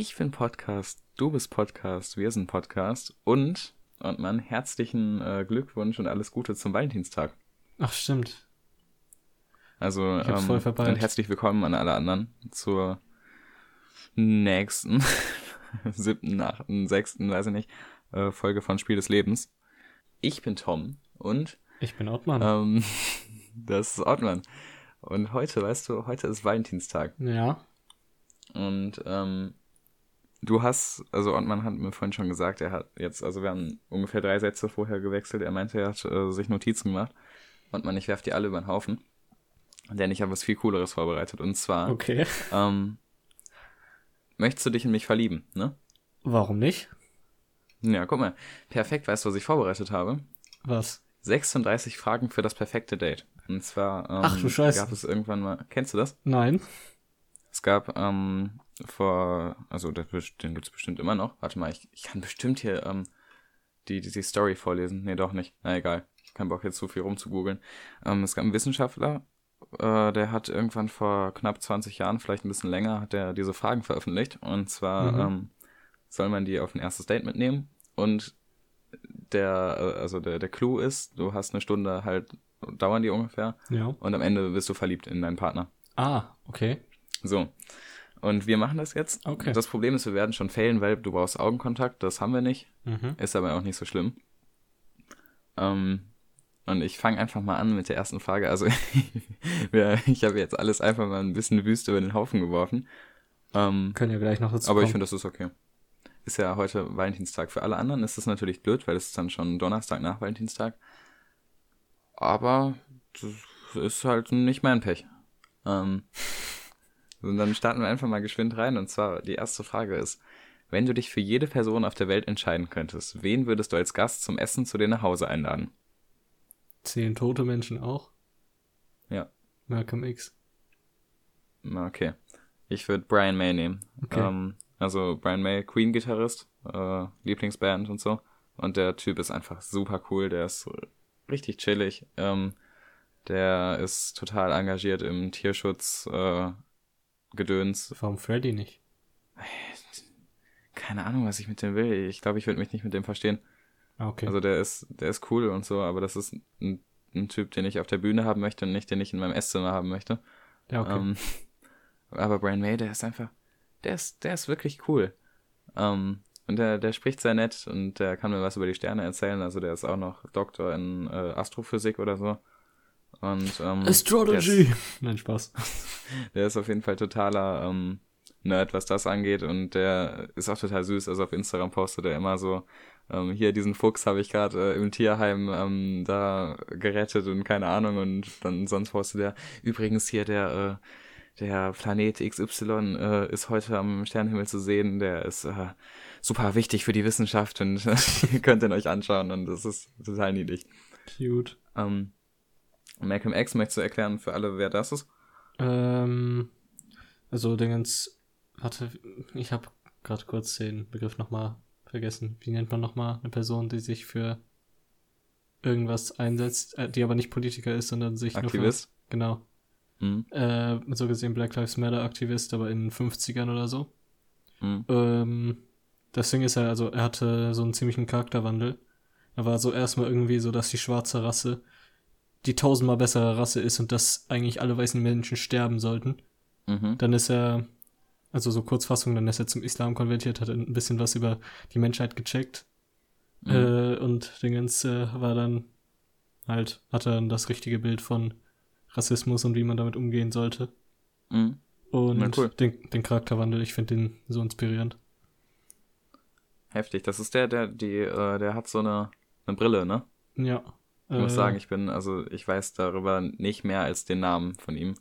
Ich bin Podcast, du bist Podcast, wir sind Podcast und, und man, herzlichen äh, Glückwunsch und alles Gute zum Valentinstag. Ach, stimmt. Also, ähm, voll und herzlich willkommen an alle anderen zur nächsten, siebten, achten, sechsten, weiß ich nicht, äh, Folge von Spiel des Lebens. Ich bin Tom und ich bin Ottmann. Ähm, das ist Ottmann. Und heute, weißt du, heute ist Valentinstag. Ja. Und ähm, du hast, also Ottmann hat mir vorhin schon gesagt, er hat jetzt, also wir haben ungefähr drei Sätze vorher gewechselt. Er meinte, er hat äh, sich Notizen gemacht. Ottmann, ich werf die alle über den Haufen. Denn ich habe was viel Cooleres vorbereitet. Und zwar, okay. ähm, möchtest du dich in mich verlieben, ne? Warum nicht? Ja, guck mal. Perfekt, weißt du, was ich vorbereitet habe? Was? 36 Fragen für das perfekte Date. Und zwar ähm, Ach, du Scheiße. gab es irgendwann mal. Kennst du das? Nein. Es gab ähm, vor, also den gibt es bestimmt immer noch. Warte mal, ich, ich kann bestimmt hier ähm, die, die, die Story vorlesen. Nee, doch nicht. Na egal. Keinen Bock jetzt so viel rumzugoogeln. Ähm, es gab einen Wissenschaftler, äh, der hat irgendwann vor knapp 20 Jahren, vielleicht ein bisschen länger, hat er diese Fragen veröffentlicht. Und zwar mhm. ähm, soll man die auf ein erstes Date mitnehmen und der, äh, also der, der Clou ist, du hast eine Stunde halt, dauern die ungefähr. Ja. Und am Ende bist du verliebt in deinen Partner. Ah, okay. So. Und wir machen das jetzt. Okay. Das Problem ist, wir werden schon failen, weil du brauchst Augenkontakt. Das haben wir nicht. Mhm. Ist aber auch nicht so schlimm. Ähm, und ich fange einfach mal an mit der ersten Frage. Also, ich habe jetzt alles einfach mal ein bisschen wüst über den Haufen geworfen. Ähm, Können ja gleich noch dazu Aber kommen. ich finde, das ist okay ist ja heute Valentinstag. Für alle anderen ist das natürlich blöd, weil es ist dann schon Donnerstag nach Valentinstag. Aber das ist halt nicht mein Pech. Ähm, und dann starten wir einfach mal geschwind rein. Und zwar die erste Frage ist, wenn du dich für jede Person auf der Welt entscheiden könntest, wen würdest du als Gast zum Essen zu dir nach Hause einladen? Zehn tote Menschen auch? Ja. Malcolm X. Okay. Ich würde Brian May nehmen. Okay. Ähm, also Brian May, Queen-Gitarrist, äh, Lieblingsband und so. Und der Typ ist einfach super cool, der ist richtig chillig. Ähm, der ist total engagiert im Tierschutz, äh, Gedöns. Warum Freddy nicht? Keine Ahnung, was ich mit dem will. Ich glaube, ich würde mich nicht mit dem verstehen. Ah, okay. Also der ist, der ist cool und so, aber das ist ein, ein Typ, den ich auf der Bühne haben möchte und nicht, den ich in meinem Esszimmer haben möchte. Ja, okay. Ähm, aber Brian May, der ist einfach, der ist, der ist wirklich cool. Ähm, und der, der spricht sehr nett und der kann mir was über die Sterne erzählen. Also der ist auch noch Doktor in äh, Astrophysik oder so. Und ähm, Astrology. Ist, Nein, Spaß. Der ist auf jeden Fall totaler ähm, Nerd, was das angeht. Und der ist auch total süß. Also auf Instagram postet er immer so, ähm, hier diesen Fuchs habe ich gerade äh, im Tierheim ähm, da gerettet und keine Ahnung. Und dann sonst postet er übrigens hier der äh, der Planet XY äh, ist heute am Sternenhimmel zu sehen, der ist äh, super wichtig für die Wissenschaft und ihr könnt ihn euch anschauen und das ist total niedlich. Cute. Ähm, Malcolm X, möchtest du erklären für alle, wer das ist? Ähm, also Dingens, warte, ich habe gerade kurz den Begriff nochmal vergessen. Wie nennt man nochmal eine Person, die sich für irgendwas einsetzt, äh, die aber nicht Politiker ist, sondern sich Aktivist? nur für, genau. Mhm. Äh, so gesehen Black Lives Matter Aktivist, aber in den 50ern oder so. Mhm. Ähm, das Ding ist ja, also er hatte so einen ziemlichen Charakterwandel. Er war so erstmal irgendwie so, dass die schwarze Rasse die tausendmal bessere Rasse ist und dass eigentlich alle weißen Menschen sterben sollten. Mhm. Dann ist er, also so Kurzfassung, dann ist er zum Islam konvertiert, hat ein bisschen was über die Menschheit gecheckt. Mhm. Äh, und Dingens äh, war dann halt, hatte dann das richtige Bild von Rassismus und wie man damit umgehen sollte. Mhm. Und cool. den, den Charakterwandel, ich finde den so inspirierend. Heftig. Das ist der, der, die, äh, der hat so eine, eine Brille, ne? Ja. Ich muss sagen, ich bin, also ich weiß darüber nicht mehr als den Namen von ihm.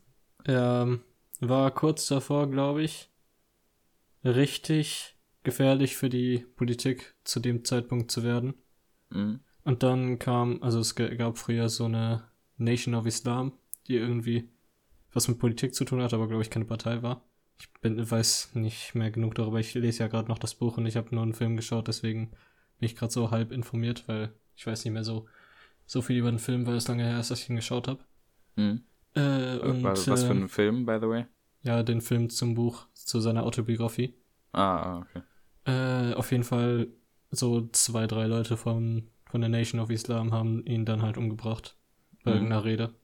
Er war kurz davor, glaube ich, richtig gefährlich für die Politik zu dem Zeitpunkt zu werden. Mhm. Und dann kam, also es gab früher so eine Nation of Islam, die irgendwie was mit Politik zu tun hat, aber glaube ich keine Partei war. Ich bin, weiß nicht mehr genug darüber. Ich lese ja gerade noch das Buch und ich habe nur einen Film geschaut, deswegen bin ich gerade so halb informiert, weil ich weiß nicht mehr so so viel über den Film, weil es lange her ist, dass ich ihn geschaut habe. Mhm. Äh, und, was, was für äh, ein Film, by the way? Ja, den Film zum Buch, zu seiner Autobiografie. Ah, okay. Äh, auf jeden Fall so zwei, drei Leute von, von der Nation of Islam haben ihn dann halt umgebracht. Bei Mhm. irgendeiner Rede.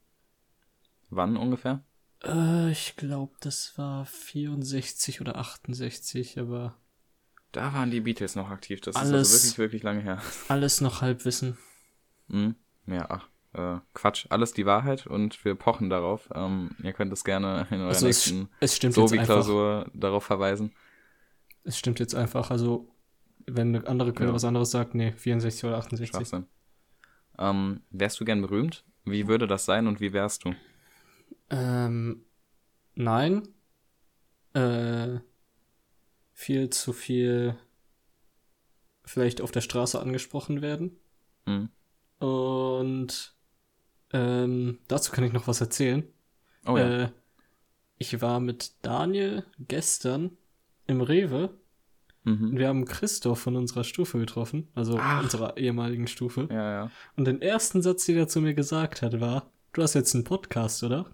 Wann ungefähr? Äh, ich glaube, das war 64 oder 68, aber Da waren die Beatles noch aktiv. Das ist Alles- also wirklich, wirklich lange her. alles noch Halbwissen. Mhm. Ja, ach. Äh, Quatsch, alles die Wahrheit und wir pochen darauf. Ähm, ihr könnt es gerne in eurer Also es, nächsten es einfach. Sobi-Klausur darauf verweisen. Es stimmt jetzt einfach. Also, wenn eine andere Quelle Ja. was anderes sagt, nee, 64 oder 68. Schwachsinn. Ähm, wärst du gern berühmt? Wie würde das sein und wie wärst du? Ähm, nein. Äh, viel zu viel vielleicht auf der Straße angesprochen werden. Mhm. Und ähm, dazu kann ich noch was erzählen. Oh ja. Äh, ich war mit Daniel gestern im Rewe mhm. und wir haben Christoph von unserer Stufe getroffen, also Ach. unserer ehemaligen Stufe. Ja, ja. Und den ersten Satz, den er zu mir gesagt hat, war, du hast jetzt einen Podcast, oder?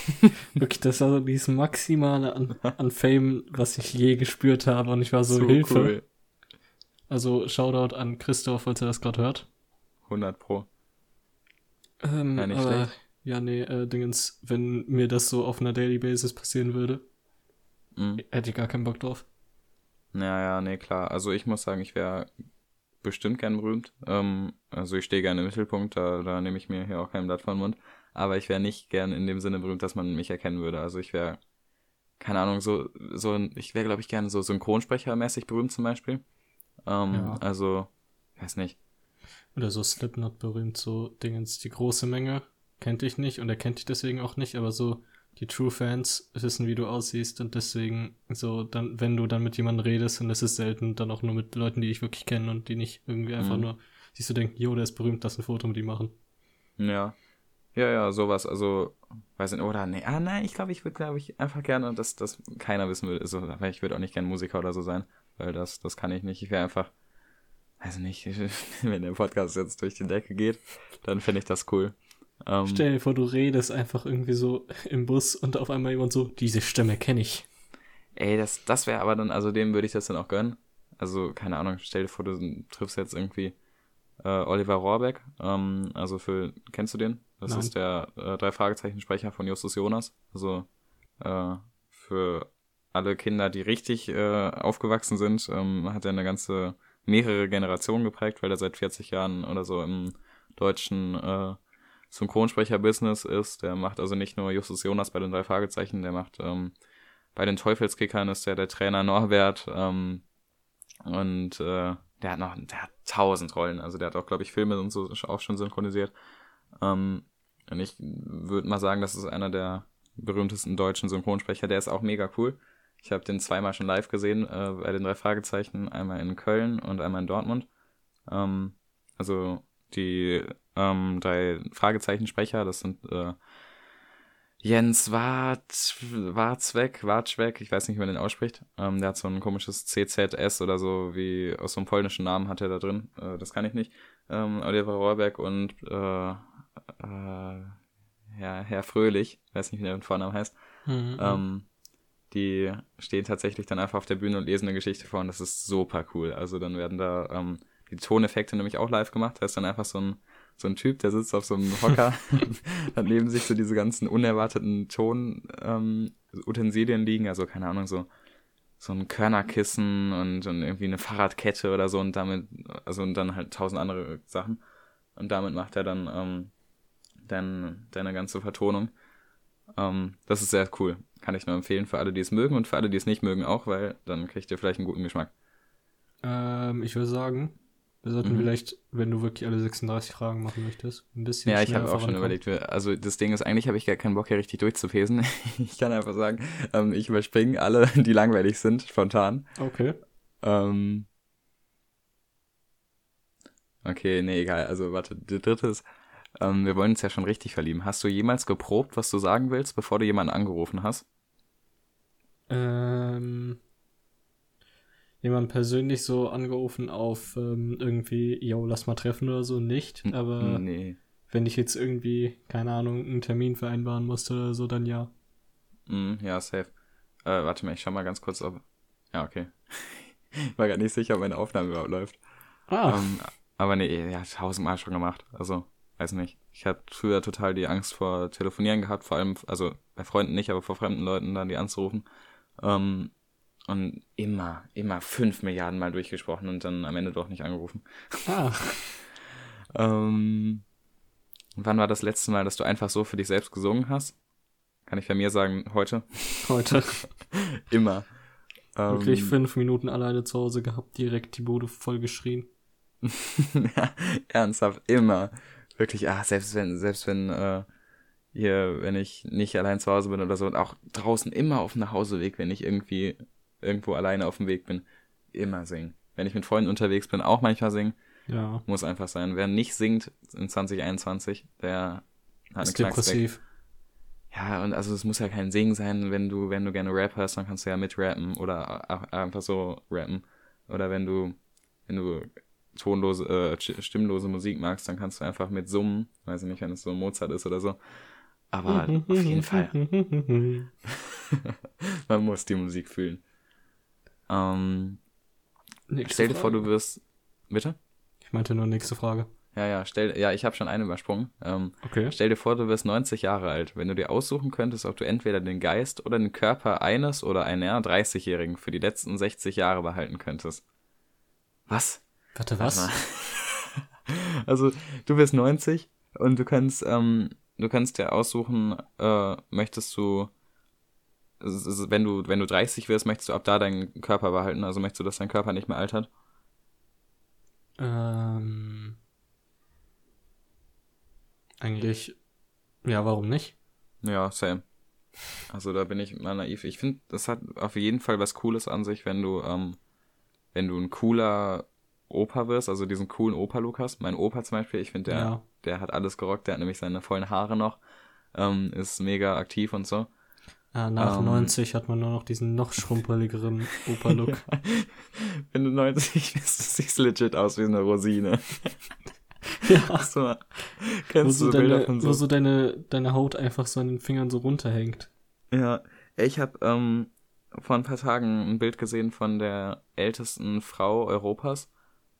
Wirklich, das war so dieses Maximale an, an Fame, was ich je gespürt habe. Und ich war so, Hilfe. Also Shoutout an Christoph, falls er das gerade hört. 100 Pro. Ähm, Ja, nicht aber, schlecht. ja, nee, äh, Dingens, wenn mir das so auf einer Daily Basis passieren würde, Mhm. hätte ich gar keinen Bock drauf. Ja, ja, nee, klar. Also ich muss sagen, ich wäre bestimmt gern berühmt. Ähm, also ich stehe gerne im Mittelpunkt, da, da nehme ich mir hier auch kein Blatt von den Mund. Aber ich wäre nicht gern in dem Sinne berühmt, dass man mich erkennen würde. Also ich wäre, keine Ahnung, so, so ich wäre, glaube ich, gerne so Synchronsprechermäßig berühmt zum Beispiel. Ähm, Ja. Also, weiß nicht. Oder so Slipknot berühmt, so Dingens, die große Menge kennt dich nicht und er kennt dich deswegen auch nicht, aber so die True Fans wissen, wie du aussiehst und deswegen so dann, wenn du dann mit jemandem redest und es ist selten, dann auch nur mit Leuten, die ich wirklich kenne und die nicht irgendwie einfach Mhm. nur sich so denken, jo, der ist berühmt, lass ein Foto mit ihm machen. Ja. Ja, ja, sowas. Also, weiß nicht, oder nee, ah, nein, ich glaube, ich würde, glaube ich, einfach gerne, dass das keiner wissen will. Also, ich würde auch nicht gern Musiker oder so sein, weil das, das kann ich nicht. Ich wäre einfach, weiß nicht, wenn der Podcast jetzt durch die Decke geht, dann fände ich das cool. Ähm, Stell dir vor, du redest einfach irgendwie so im Bus und auf einmal jemand so, diese Stimme kenne ich. ey, das, das wäre aber dann, also dem würde ich das dann auch gönnen. Also, keine Ahnung, stell dir vor, du triffst jetzt irgendwie äh, Oliver Rohrbeck. Ähm, also für, kennst du den? Das Nein. ist der äh, drei Fragezeichen Sprecher von Justus Jonas. Also äh, für alle Kinder, die richtig äh, aufgewachsen sind, ähm, hat er eine ganze mehrere Generationen geprägt, weil er seit 40 Jahren oder so im deutschen äh, Synchronsprecher-Business ist. Der macht also nicht nur Justus Jonas bei den drei Fragezeichen, der macht ähm, bei den Teufelskickern ist der der Trainer Norbert ähm, und äh, der hat noch, der hat tausend Rollen, also der hat auch, glaube ich, Filme und so auch schon synchronisiert. Ähm, und ich würde mal sagen, das ist einer der berühmtesten deutschen Synchronsprecher. Der ist auch mega cool. Ich habe den zweimal schon live gesehen äh, bei den drei Fragezeichen, einmal in Köln und einmal in Dortmund. Ähm, also die ähm, drei Fragezeichen-Sprecher, das sind äh, Jens Wart, Wartzweck, Wartzweck, ich weiß nicht, wie man den ausspricht. Ähm, der hat so ein komisches CZS oder so, wie aus so einem polnischen Namen hat er da drin. Äh, das kann ich nicht. Ähm, Oliver Rohrbeck und äh, äh, ja, Herr Fröhlich, weiß nicht, wie der mit Vornamen heißt. Mhm. Ähm, die stehen tatsächlich dann einfach auf der Bühne und lesen eine Geschichte vor und das ist super cool. Also dann werden da ähm, die Toneffekte nämlich auch live gemacht. Da ist dann einfach so ein, so ein Typ, der sitzt auf so einem Hocker, dann neben sich so diese ganzen unerwarteten Tonutensilien ähm, liegen, also keine Ahnung, so so ein Körnerkissen und, und irgendwie eine Fahrradkette oder so und damit, also und dann halt tausend andere Sachen. Und damit macht er dann ähm, dein, deine ganze Vertonung. Ähm, das ist sehr cool. Kann ich nur empfehlen für alle, die es mögen und für alle, die es nicht mögen auch, weil dann kriegt ihr vielleicht einen guten Geschmack. Ähm, ich würde sagen, wir sollten Mhm. vielleicht, wenn du wirklich alle 36 Fragen machen möchtest, ein bisschen Ja, ich habe auch schon überlegt, also das Ding ist, eigentlich habe ich gar keinen Bock hier richtig durchzupesen. Ich kann einfach sagen, ähm, ich überspringe alle, die langweilig sind, spontan. Okay. Ähm, okay, nee, egal. Also warte, der dritte ist, ähm, wir wollen uns ja schon richtig verlieben. Hast du jemals geprobt, was du sagen willst, bevor du jemanden angerufen hast? Ähm, jemand persönlich so angerufen auf ähm, irgendwie, yo, lass mal treffen oder so, nicht. Aber Nee. wenn ich jetzt irgendwie, keine Ahnung, einen Termin vereinbaren musste oder so, dann ja. Mm, ja, safe. Äh, warte mal, ich schau mal ganz kurz, ob. Ja, okay. Ich war gar nicht sicher, ob meine Aufnahme überhaupt läuft. Ah, Ähm, aber nee, ja, tausendmal schon gemacht. Also, weiß nicht. Ich hatte früher total die Angst vor Telefonieren gehabt, vor allem, also bei Freunden nicht, aber vor fremden Leuten dann die anzurufen. Ähm, und immer, immer fünf Milliarden Mal durchgesprochen und dann am Ende doch nicht angerufen. ah. Ähm, wann war das letzte Mal, dass du einfach so für dich selbst gesungen hast? Kann ich bei mir sagen, heute. Heute Immer. wirklich Ähm, fünf Minuten alleine zu Hause gehabt, direkt die Bude voll geschrien. ja, ernsthaft, immer. Wirklich, ah, selbst wenn, selbst wenn, äh, hier, wenn ich nicht allein zu Hause bin oder so, und auch draußen immer auf dem Nachhauseweg, wenn ich irgendwie irgendwo alleine auf dem Weg bin, immer singen. Wenn ich mit Freunden unterwegs bin, auch manchmal singen. Ja, Muss einfach sein. Wer nicht singt in 2021, der hat ist depressiv. Ja, und also es muss ja kein Singen sein, wenn du, wenn du gerne Rap hörst, dann kannst du ja mitrappen oder einfach so rappen. Oder wenn du, wenn du tonlose, äh, st- stimmlose Musik magst, dann kannst du einfach mit summen. Weiß ich nicht, wenn es so Mozart ist oder so. Aber auf jeden Fall, man muss die Musik fühlen. Ähm, Nächste stell dir vor, Frage. du wirst, bitte? Ich meinte nur nächste Frage. Ja, ja, stell, ja, ich habe schon eine übersprungen. Ähm, Okay. Stell dir vor, du wirst 90 Jahre alt. Wenn du dir aussuchen könntest, ob du entweder den Geist oder den Körper eines oder einer 30-Jährigen für die letzten 60 Jahre behalten könntest. Was? Warte, was? Also, du bist 90 und du kannst, ähm, du kannst dir aussuchen, äh, möchtest du, wenn du, wenn du 30 wirst, möchtest du ab da deinen Körper behalten? Also möchtest du, dass dein Körper nicht mehr altert? Ähm, eigentlich, ja, warum nicht? Ja, same. Also da bin ich mal naiv. Ich finde, das hat auf jeden Fall was Cooles an sich, wenn du, ähm, wenn du ein cooler Opa wirst, also diesen coolen Opa-Look hast. Mein Opa zum Beispiel, ich finde, der, Ja. der hat alles gerockt, der hat nämlich seine vollen Haare noch, ähm, ist mega aktiv und so. Ah, nach Ähm. 90 hat man nur noch diesen noch schrumpeligeren Opa-Look. Wenn du 90 bist, du siehst legit aus wie eine Rosine. ja. Hast du mal, Wo kennst so, du Bilder deine, von wo so? so deine, deine Haut einfach so an den Fingern so runterhängt. Ja, ich habe ähm, vor ein paar Tagen ein Bild gesehen von der ältesten Frau Europas.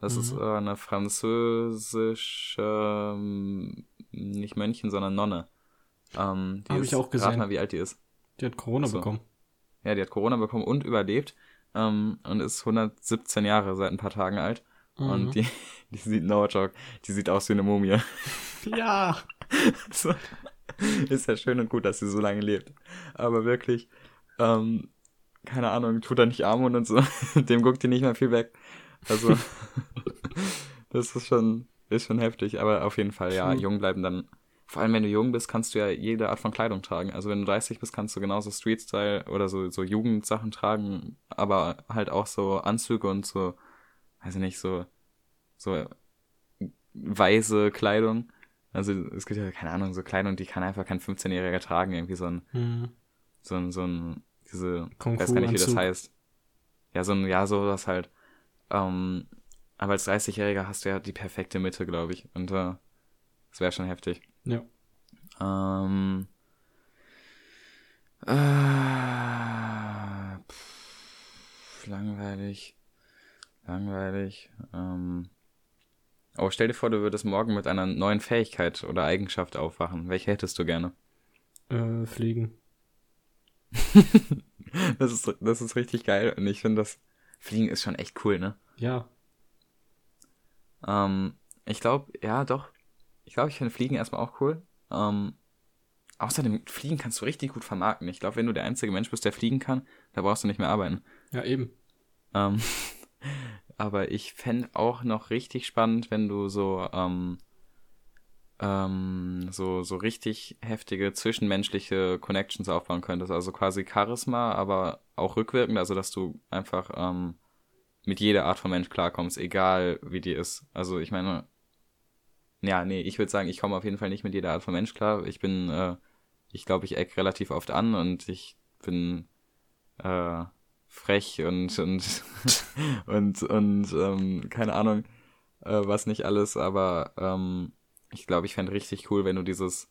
Das Mhm. ist äh, eine französische, ähm, nicht Mönchen, sondern Nonne. Ähm, die Hab ist, ich auch gesehen. Rat mal, wie alt die ist. Die hat Corona Ach so. bekommen. Ja, die hat Corona bekommen und überlebt ähm, und ist 117 Jahre seit ein paar Tagen alt. Mhm. Und die, die sieht, no joke, die sieht aus wie eine Mumie. ja. so. Ist ja schön und gut, dass sie so lange lebt. Aber wirklich, ähm, keine Ahnung, tut er nicht Armut und so. Dem guckt die nicht mehr viel weg. Also, das ist schon, ist schon heftig. Aber auf jeden Fall, ja, jung bleiben dann. Vor allem, wenn du jung bist, kannst du ja jede Art von Kleidung tragen. Also, wenn du 30 bist, kannst du genauso Street-Style oder so, so Jugendsachen tragen, aber halt auch so Anzüge und so, weiß ich nicht, so, so weiße Kleidung. Also es gibt ja, keine Ahnung, so Kleidung, die kann einfach kein 15-Jähriger tragen. Irgendwie so ein, Mhm. so ein, so ein, diese, ich weiß gar nicht, wie das heißt. Ja, so ein, ja, sowas halt. Ähm, aber als 30-Jähriger hast du ja die perfekte Mitte, glaube ich. Und äh, das wäre schon heftig. Ja. Ähm, äh, pff, langweilig. Langweilig. Ähm, oh, stell dir vor, du würdest morgen mit einer neuen Fähigkeit oder Eigenschaft aufwachen. Welche hättest du gerne? Äh, fliegen. Das ist, das ist richtig geil und ich finde das Fliegen ist schon echt cool, ne? Ja. Ähm, ich glaube, ja, doch. Ich glaube, ich finde Fliegen erstmal auch cool. Ähm, außerdem, Fliegen kannst du richtig gut vermarkten. Ich glaube, wenn du der einzige Mensch bist, der fliegen kann, da brauchst du nicht mehr arbeiten. Ja, eben. Ähm, aber ich fände auch noch richtig spannend, wenn du so, ähm, ähm, so, so richtig heftige zwischenmenschliche Connections aufbauen könntest. Also quasi Charisma, aber auch rückwirkend, also dass du einfach ähm, mit jeder Art von Mensch klarkommst, egal wie die ist. Also ich meine, ja, nee, ich würde sagen, ich komme auf jeden Fall nicht mit jeder Art von Mensch klar. Ich bin, äh, ich glaube, ich eck relativ oft an und ich bin äh, frech und und und und ähm, keine Ahnung, äh, was nicht alles, aber ähm, ich glaube, ich fände richtig cool, wenn du dieses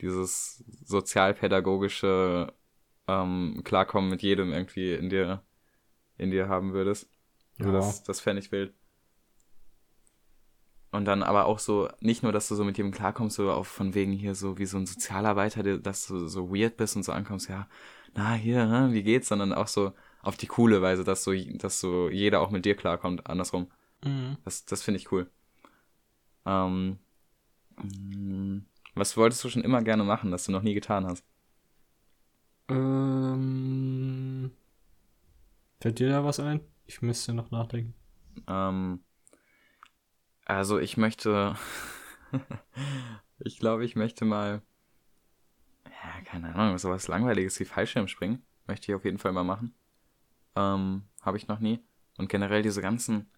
dieses sozialpädagogische ähm, Klarkommen mit jedem irgendwie in dir in dir haben würdest. Ja. das, das fände ich wild. Und dann aber auch so, nicht nur, dass du so mit jedem klarkommst, so auf von wegen hier so wie so ein Sozialarbeiter, dass du so weird bist und so ankommst, ja, na hier, wie geht's, sondern auch so auf die coole Weise, dass so, dass so jeder auch mit dir klarkommt, andersrum. Mhm. Das, das finde ich cool. Ähm, was wolltest du schon immer gerne machen, das du noch nie getan hast? Ähm, fällt dir da was ein? Ich müsste noch nachdenken. Ähm, also ich möchte, ich glaube, ich möchte mal, ja, keine Ahnung, sowas langweiliges wie Fallschirmspringen möchte ich auf jeden Fall mal machen. Ähm, habe ich noch nie. Und generell diese ganzen,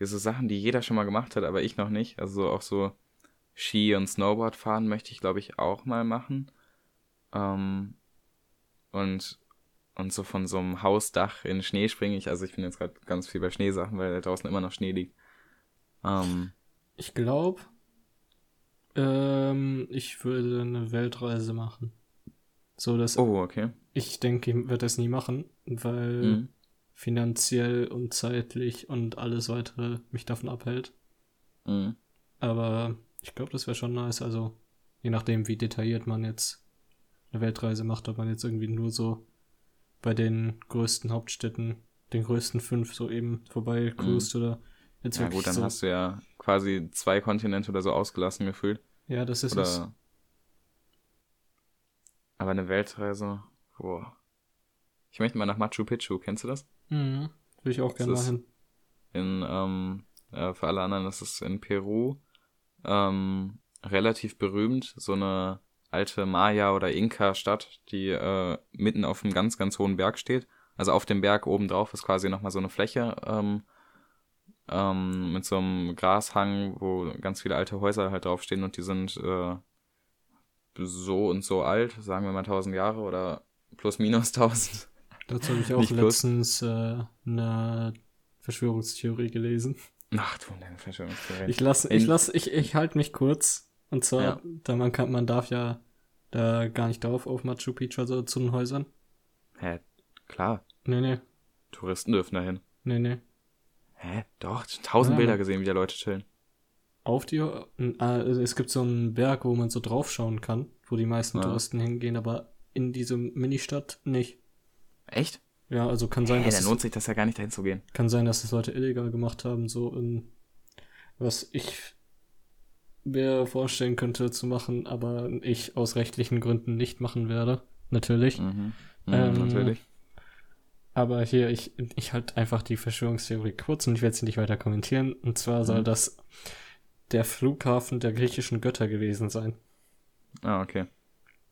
diese Sachen, die jeder schon mal gemacht hat, aber ich noch nicht. Also auch so Ski und Snowboard fahren möchte ich, glaube ich, auch mal machen. Ähm, und und so von so einem Hausdach in Schnee springe ich. Also ich bin jetzt gerade ganz viel bei Schneesachen, weil da draußen immer noch Schnee liegt. Ähm, Ich glaube, ähm, ich würde eine Weltreise machen. So, dass oh, okay. ich denke, ich werde das nie machen, weil Mhm. finanziell und zeitlich und alles weitere mich davon abhält. Mhm. Aber ich glaube, das wäre schon nice. Also, je nachdem, wie detailliert man jetzt eine Weltreise macht, ob man jetzt irgendwie nur so bei den größten Hauptstädten, den größten fünf so eben vorbei cruist oder jetzt Ja wirklich gut, dann so. hast du ja quasi zwei Kontinente oder so ausgelassen gefühlt. ja, das ist Oder. es. Aber eine Weltreise, boah. Ich möchte mal nach Machu Picchu, kennst du das? Mhm. Würde ich auch gerne mal hin. In, ähm, äh, für alle anderen ist es in Peru. Ähm, relativ berühmt, so eine alte Maya- oder Inka-Stadt, die äh, mitten auf einem ganz, ganz hohen Berg steht. Also auf dem Berg oben drauf ist quasi nochmal so eine Fläche ähm, ähm, mit so einem Grashang, wo ganz viele alte Häuser halt draufstehen und die sind äh, so und so alt, sagen wir mal 1000 Jahre oder plus minus 1000. Dazu habe ich auch Nicht letztens äh, eine Verschwörungstheorie gelesen. Ach du, deine Verschwörungstheorie. Ich lasse, In- ich lasse, ich, ich halte mich kurz. Und zwar, Ja. da man kann, man darf ja da gar nicht drauf auf Machu Picchu, also zu den Häusern. Hä? Klar, Nee, nee, Touristen dürfen dahin. nee, nee. Hä? Doch, tausend Ja, Bilder gesehen, wie da Leute chillen. Auf die, äh, es gibt so einen Berg, wo man so draufschauen kann, wo die meisten. Touristen hingehen, aber in diese Ministadt nicht. Echt? Ja, also kann sein, Hä, dass dann es, lohnt sich das ja gar nicht dahin zu gehen. kann sein, dass es Leute illegal gemacht haben, so in, was ich mir vorstellen könnte zu machen, aber ich aus rechtlichen Gründen nicht machen werde. Natürlich. Mhm. Mhm, Ähm, natürlich. Aber hier, ich, ich halt einfach die Verschwörungstheorie kurz und ich werde sie nicht weiter kommentieren. Und zwar soll Mhm. das der Flughafen der griechischen Götter gewesen sein. Ah, okay.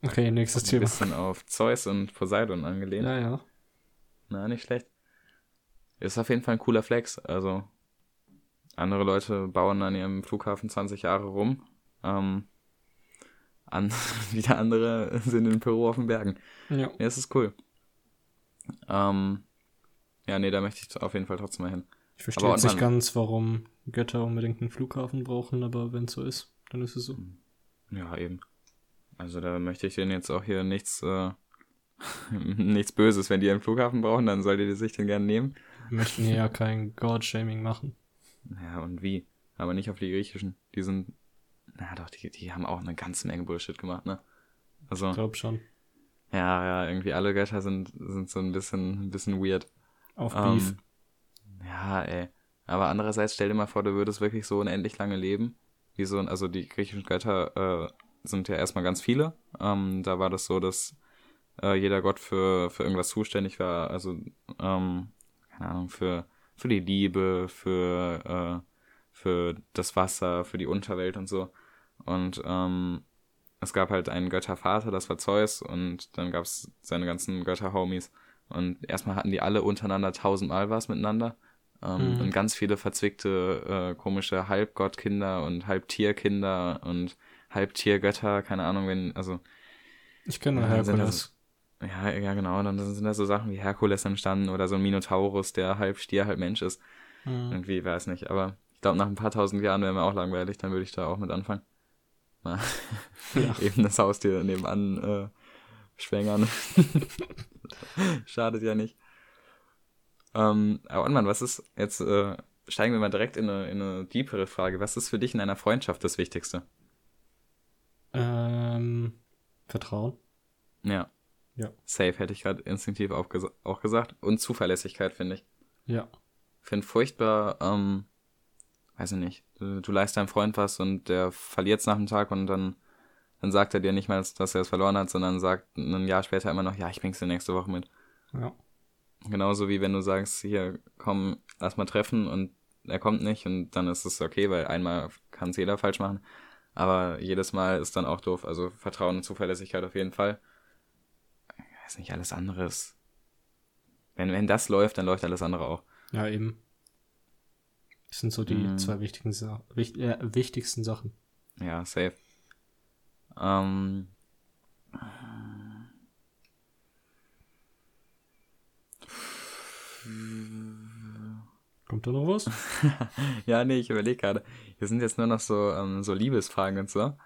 Okay, nächstes Ein Thema. bisschen auf Zeus und Poseidon angelehnt. Ja, ja. Na, nicht schlecht. Ist auf jeden Fall ein cooler Flex. Also, andere Leute bauen an ihrem Flughafen 20 Jahre rum. Ähm, an, wieder andere sind in Peru auf den Bergen. Ja, Ja, es ist cool. Ähm, ja, nee, da möchte ich auf jeden Fall trotzdem mal hin. ich verstehe jetzt nicht ganz, warum Götter unbedingt einen Flughafen brauchen, aber wenn es so ist, dann ist es so. Ja, eben. Also da möchte ich denen jetzt auch hier nichts, äh, nichts Böses. Wenn die einen Flughafen brauchen, dann solltet ihr sich den gerne nehmen. Wir möchten hier ja kein God-Shaming machen. Ja, und wie? Aber nicht auf die griechischen. Die sind, na doch, die, die haben auch eine ganze Menge Bullshit gemacht, ne? Also, Ich glaube schon. ja, ja, irgendwie alle Götter sind, sind so ein bisschen, ein bisschen weird. Auf Beef. Ähm, ja, ey. Aber andererseits stell dir mal vor, du würdest wirklich so unendlich lange leben. Wie so, also die griechischen Götter äh, sind ja erstmal ganz viele. Ähm, da war das so, dass äh, jeder Gott für, für irgendwas zuständig war. Also, ähm, keine Ahnung, für, für die Liebe, für, äh, für das Wasser, für die Unterwelt und so. Und ähm, es gab halt einen Göttervater, das war Zeus, und dann gab es seine ganzen Götterhomies. Und erstmal hatten die alle untereinander tausendmal was miteinander. Ähm, Mhm. Und ganz viele verzwickte, äh, komische Halbgottkinder und Halbtierkinder und Halbtiergötter, keine Ahnung, wenn, also, Ich kenne nur Herkules. Ja, ja, genau, dann sind da so Sachen wie Herkules entstanden oder so ein Minotaurus, der halb Stier, halb Mensch ist. Mhm. Irgendwie, weiß nicht, aber ich glaube, nach ein paar tausend Jahren wäre mir auch langweilig, dann würde ich da auch mit anfangen. Mal Ja. eben das Haustier nebenan äh, schwängern. Schadet ja nicht. Ähm, aber Mann, was ist, jetzt äh, steigen wir mal direkt in eine, in eine tiefere Frage. Was ist für dich in einer Freundschaft das Wichtigste? Ähm, Vertrauen. Ja. Ja. Safe hätte ich gerade instinktiv auch, ges auch gesagt. Und Zuverlässigkeit, finde ich. Ja. Finde furchtbar, ähm, weiß ich nicht, du, du leist deinem Freund was und der verliert es nach dem Tag und dann, dann sagt er dir nicht mal, dass er es verloren hat, sondern sagt ein Jahr später immer noch, ja, ich bring's dir nächste Woche mit. Ja. Genauso wie wenn du sagst, hier, komm, lass mal treffen und er kommt nicht und dann ist es okay, weil einmal kann es jeder falsch machen. Aber jedes Mal ist dann auch doof. Also Vertrauen und Zuverlässigkeit auf jeden Fall. Ich weiß nicht, alles andere ist. Wenn, wenn das läuft, dann läuft alles andere auch. Ja, eben. Das sind so die Mhm. zwei wichtigen Sa wicht äh, wichtigsten Sachen. Ja, safe. Ähm. Kommt da noch was? ja, nee, ich überlege gerade. Hier sind jetzt nur noch so, ähm, so Liebesfragen und so.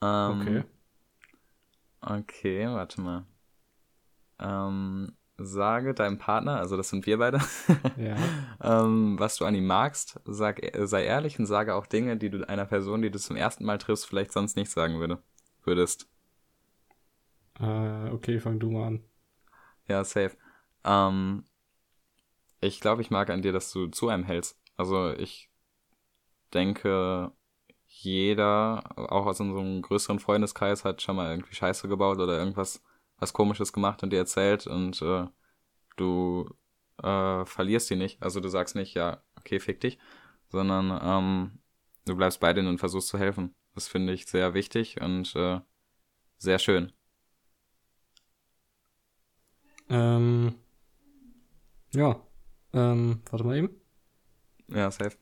Ähm, Okay. Okay, warte mal. Ähm, sage deinem Partner, also das sind wir beide, Ja. ähm, was du an ihm magst. Sag, äh, sei ehrlich und sage auch Dinge, die du einer Person, die du zum ersten Mal triffst, vielleicht sonst nicht sagen würde, würdest. Äh, okay, fang du mal an. Ja, safe. Ähm, ich glaube, ich mag an dir, dass du zu einem hältst. Also ich denke, jeder, auch aus unserem größeren Freundeskreis, hat schon mal irgendwie Scheiße gebaut oder irgendwas was Komisches gemacht und dir erzählt und äh, du äh, verlierst die nicht. Also du sagst nicht, ja, okay, fick dich, sondern ähm, du bleibst bei denen und versuchst zu helfen. Das finde ich sehr wichtig und äh, sehr schön. Ähm, ja. Ähm, warte mal eben. Ja, safe.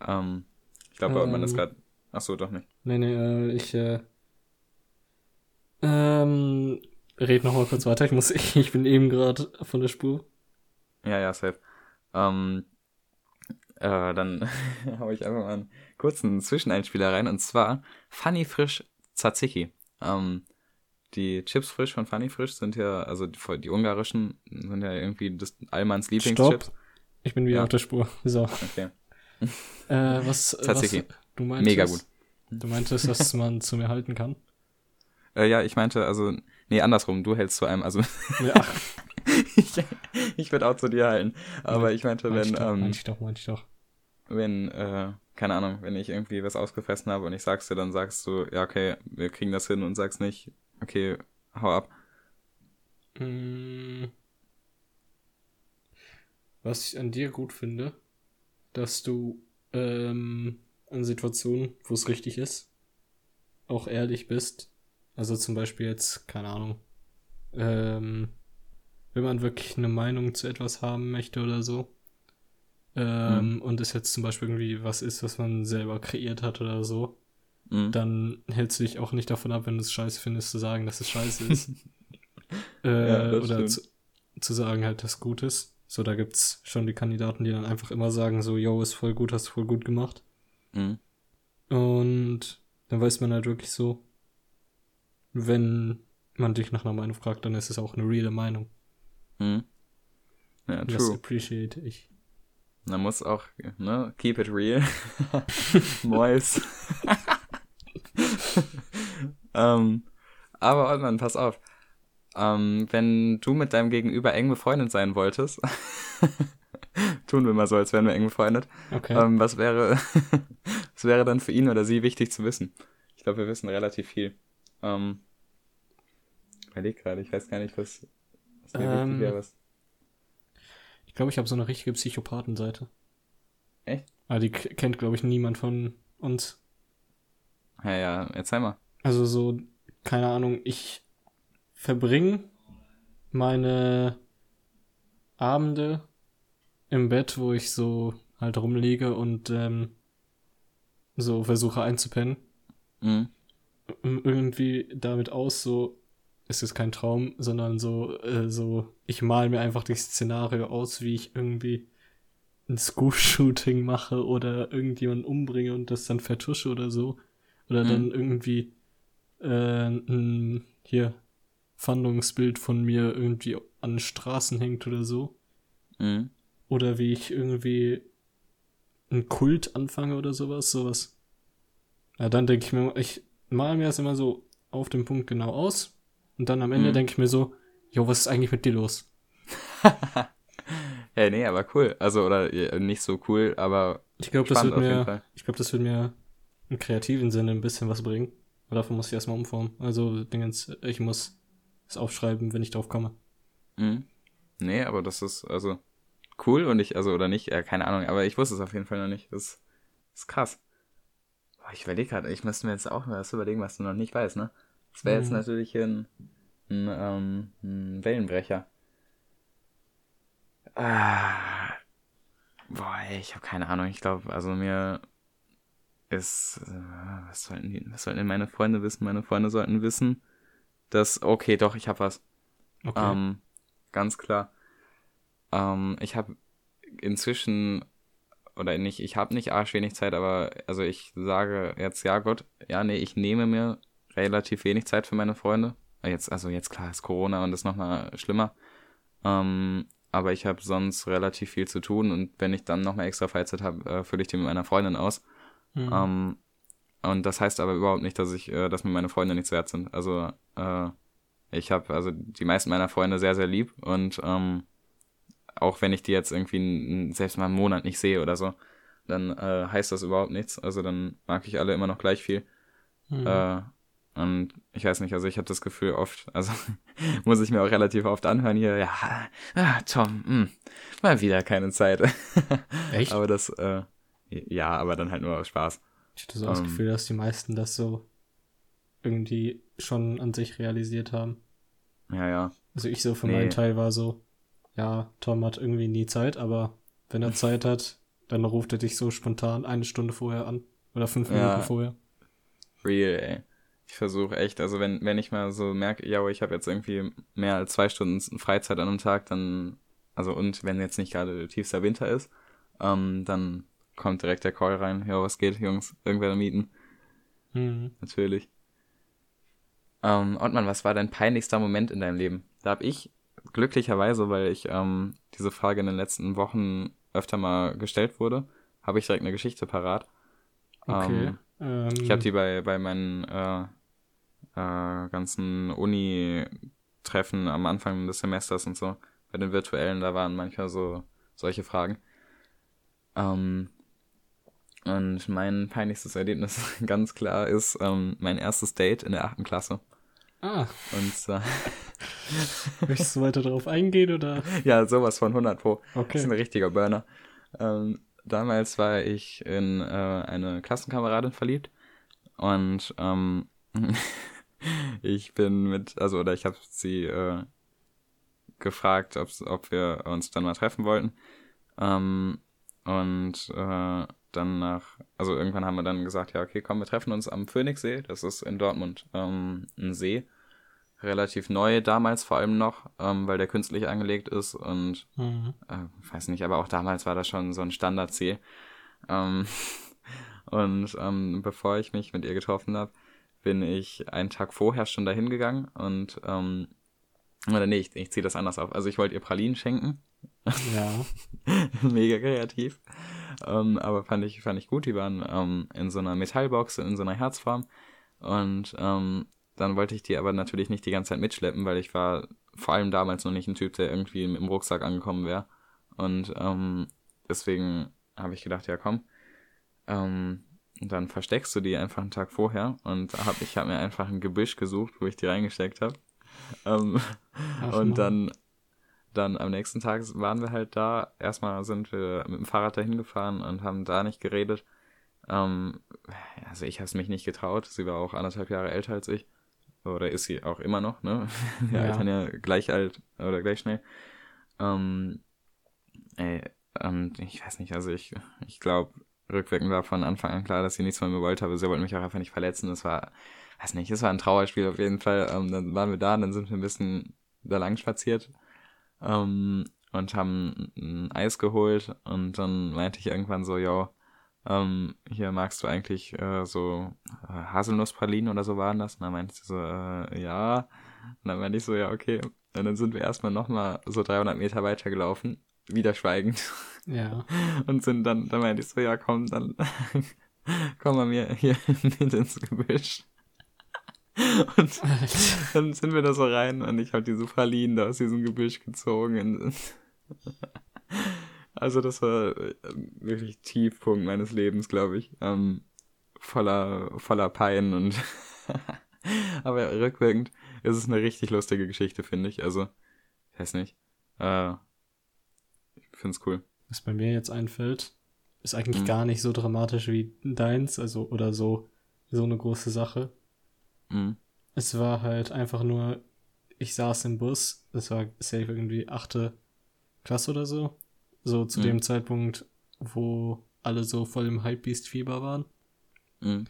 Ähm, ich glaube, man ist Ähm. gerade. Ach so, doch nicht. Nee, nee, äh, ich, äh, ähm, red noch mal kurz weiter. Ich muss, ich bin eben gerade von der Spur. Ja, ja, safe. Ähm, äh, dann hau ich einfach mal einen kurzen Zwischeneinspieler rein. Und zwar Funny Frisch Tzatziki. Ähm, die Chips frisch von Funny Frisch sind ja, also die, die ungarischen sind ja irgendwie das Allmanns Lieblingschips. Stopp. Ich bin wieder Ja. auf der Spur. So. Okay. Äh, was, Tzatziki. was du meintest? Mega gut. Du meintest, dass man zu mir halten kann? Äh, ja, ich meinte, also, nee, andersrum, du hältst zu einem, also Ja. ich, ich würde auch zu dir halten. Aber ich meinte, wenn, ich doch, ähm, ich doch, ich doch. wenn, äh, keine Ahnung, wenn ich irgendwie was ausgefressen habe und ich sag's dir, dann sagst du, ja, okay, wir kriegen das hin und sagst nicht, okay, hau ab. Mm. Was ich an dir gut finde, dass du ähm, an Situationen, wo es richtig ist, auch ehrlich bist. Also zum Beispiel jetzt, keine Ahnung, ähm, wenn man wirklich eine Meinung zu etwas haben möchte oder so, ähm, und es jetzt zum Beispiel irgendwie was ist, was man selber kreiert hat oder so, Mhm. dann hältst du dich auch nicht davon ab, wenn du es scheiße findest, zu sagen, dass es scheiße ist. äh, Ja, oder zu, zu sagen halt, dass es gut ist. So, da gibt's schon die Kandidaten, die dann einfach immer sagen, so, yo, ist voll gut, hast du voll gut gemacht. Mhm. Und dann weiß man halt wirklich so, wenn man dich nach einer Meinung fragt, dann ist es auch eine reale Meinung. Mhm. Ja, Und Das true. appreciate ich. Man muss auch, ne, keep it real. Mois. ähm, aber Ottmann, pass auf. Ähm, wenn du mit deinem Gegenüber eng befreundet sein wolltest, tun wir mal so, als wären wir eng befreundet, Okay. ähm, was wäre, was wäre dann für ihn oder sie wichtig zu wissen? Ich glaube, wir wissen relativ viel. Ähm, überleg gerade, ich weiß gar nicht, was, was mir Ähm, wichtig wäre. Was. ich glaube, ich habe so eine richtige Psychopathenseite. Echt? Aber die k- kennt, glaube ich, niemand von uns. Ja, ja, erzähl mal. Also so, keine Ahnung, ich verbringe meine Abende im Bett, wo ich so halt rumliege und ähm, so versuche einzupennen. Mhm. Irgendwie damit aus, so ist es kein Traum, sondern so, äh, so, ich mal mir einfach das Szenario aus, wie ich irgendwie ein School-Shooting mache oder irgendjemanden umbringe und das dann vertusche oder so. Oder Mhm. dann irgendwie äh, ein hier Fahndungsbild von mir irgendwie an Straßen hängt oder so. Mhm. oder wie ich irgendwie einen Kult anfange oder sowas, sowas. Ja, dann denke ich mir, ich mal mir das immer so auf den Punkt genau aus und dann am Ende Mhm. denke ich mir so, jo, was ist eigentlich mit dir los? hey, nee, aber cool. Also, oder nicht so cool, aber Ich glaube, das wird mir, ich glaube, das wird mir im kreativen Sinne ein bisschen was bringen. Aber dafür muss ich erstmal umformen. Also, Dingens, ich muss es aufschreiben, wenn ich drauf komme. Mhm. Nee, aber das ist also cool und ich, also, oder nicht, äh, keine Ahnung, aber ich wusste es auf jeden Fall noch nicht. Das ist krass. Boah, ich überlege gerade, ich müsste mir jetzt auch mal was überlegen, was du noch nicht weißt, ne? Das wäre jetzt Mhm. natürlich ein, ein, ähm, ein Wellenbrecher. Ah. Boah, ey, ich habe keine Ahnung. Ich glaube, also mir ist, äh, was sollten die, was sollten denn meine Freunde wissen? Meine Freunde sollten wissen, dass, okay, doch, ich habe was. Okay. Ähm, ganz klar. Ähm, ich habe inzwischen, oder nicht, ich habe nicht arsch wenig Zeit, aber also ich sage jetzt, ja Gott, ja, nee, ich nehme mir relativ wenig Zeit für meine Freunde. Jetzt, also jetzt klar ist Corona und ist nochmal schlimmer. Ähm, aber ich habe sonst relativ viel zu tun und wenn ich dann nochmal extra Freizeit habe, äh, fülle ich die mit meiner Freundin aus. Mhm. Ähm, und das heißt aber überhaupt nicht, dass ich, äh, dass mir meine Freunde nichts wert sind. Also äh, ich habe also die meisten meiner Freunde sehr, sehr lieb und ähm, auch wenn ich die jetzt irgendwie selbst mal einen Monat nicht sehe oder so, dann äh, heißt das überhaupt nichts. Also dann mag ich alle immer noch gleich viel. Mhm. Äh, und ich weiß nicht, also ich habe das Gefühl oft, also muss ich mir auch relativ oft anhören hier, ja, ah, Tom, mh, mal wieder keine Zeit. Echt? aber das, äh, ja, aber dann halt nur aus Spaß. ich hatte so das ähm, Gefühl, dass die meisten das so irgendwie schon an sich realisiert haben. Ja, ja. Also ich so für Nee. meinen Teil war so, ja, Tom hat irgendwie nie Zeit, aber wenn er Zeit hat, dann ruft er dich so spontan eine Stunde vorher an. Oder fünf Ja. Minuten vorher. Real, ey. Ich versuche echt, also wenn, wenn ich mal so merke, ja, ich habe jetzt irgendwie mehr als zwei Stunden Freizeit an einem Tag, dann, also und wenn jetzt nicht gerade tiefster Winter ist, ähm, dann kommt direkt der Call rein, ja, was geht, Jungs, irgendwer mieten, Mhm. natürlich. Ähm, Ottmann, was war dein peinlichster Moment in deinem Leben? Da habe ich glücklicherweise, weil ich ähm, diese Frage in den letzten Wochen öfter mal gestellt wurde, habe ich direkt eine Geschichte parat. Okay. Ähm, Ähm, ich habe die bei, bei meinen äh, äh, ganzen Uni-Treffen am Anfang des Semesters und so, bei den virtuellen, da waren manchmal so solche Fragen. Ähm, und mein peinlichstes Erlebnis ganz klar ist ähm, mein erstes Date in der achten Klasse. Ah, Und zwar, möchtest du weiter darauf eingehen oder? ja, sowas von 100 Pro. Das ist ein Okay. richtiger Burner. Ähm, damals war ich in äh, eine Klassenkameradin verliebt und ähm, ich bin mit, also oder ich habe sie äh, gefragt, ob's, ob wir uns dann mal treffen wollten. Ähm, und äh, dann nach, also irgendwann haben wir dann gesagt, ja, okay, komm, wir treffen uns am Phoenixsee. Das ist in Dortmund ähm, ein See. Relativ neu damals vor allem noch, ähm, weil der künstlich angelegt ist und Mhm. äh, weiß nicht, aber auch damals war das schon so ein Standardziel. Ähm, und ähm, bevor ich mich mit ihr getroffen habe, bin ich einen Tag vorher schon dahin gegangen und ähm, oder nee, ich, ich ziehe das anders auf. Also ich wollte ihr Pralinen schenken. Ja. Mega kreativ. Ähm, aber fand ich, fand ich gut. Die waren ähm, in so einer Metallbox, in so einer Herzform. Und ähm, dann wollte ich die aber natürlich nicht die ganze Zeit mitschleppen, weil ich war vor allem damals noch nicht ein Typ, der irgendwie mit dem Rucksack angekommen wäre. Und ähm, deswegen habe ich gedacht, ja komm, ähm, dann versteckst du die einfach einen Tag vorher. Und hab, ich habe mir einfach ein Gebüsch gesucht, wo ich die reingesteckt habe. Ähm, und dann, dann am nächsten Tag waren wir halt da. Erstmal sind wir mit dem Fahrrad dahin gefahren und haben da nicht geredet. Ähm, also ich habe es mich nicht getraut. Sie war auch anderthalb Jahre älter als ich. Oder ist sie auch immer noch, ne? Wir Ja. altern ja gleich alt oder gleich schnell. Ähm, ey, und ich weiß nicht, also ich, ich glaube, rückwirkend war von Anfang an klar, dass sie nichts von mir wollte, aber sie wollte mich auch einfach nicht verletzen. Es war, weiß nicht, es war ein Trauerspiel auf jeden Fall. Ähm, dann waren wir da, dann sind wir ein bisschen da lang spaziert ähm, und haben ein Eis geholt und dann meinte ich irgendwann so, ja, ähm, hier magst du eigentlich äh, so äh, Haselnusspralinen oder so waren das? Und dann meinte sie so, äh, ja. Und dann meinte ich so, ja, okay. Und dann sind wir erstmal nochmal so 300 Meter weiter gelaufen wieder schweigend. Ja. Und sind dann, dann meinte ich so, ja komm, dann komm mal mir hier mit ins Gebüsch. Und dann sind wir da so rein und ich habe diese Pralinen da aus diesem Gebüsch gezogen. Also das war äh, wirklich Tiefpunkt meines Lebens, glaube ich. Ähm, voller, voller Pein und aber rückwirkend ist es eine richtig lustige Geschichte, finde ich. Also, ich weiß nicht. Äh, ich finde es cool. Was bei mir jetzt einfällt, ist eigentlich Mhm. gar nicht so dramatisch wie deins, also oder so so eine große Sache. Mhm. Es war halt einfach nur, ich saß im Bus, das war safe irgendwie achte Klasse oder so. So zu Mhm. dem Zeitpunkt, wo alle so voll im Hypebeast-Fieber waren. Mhm.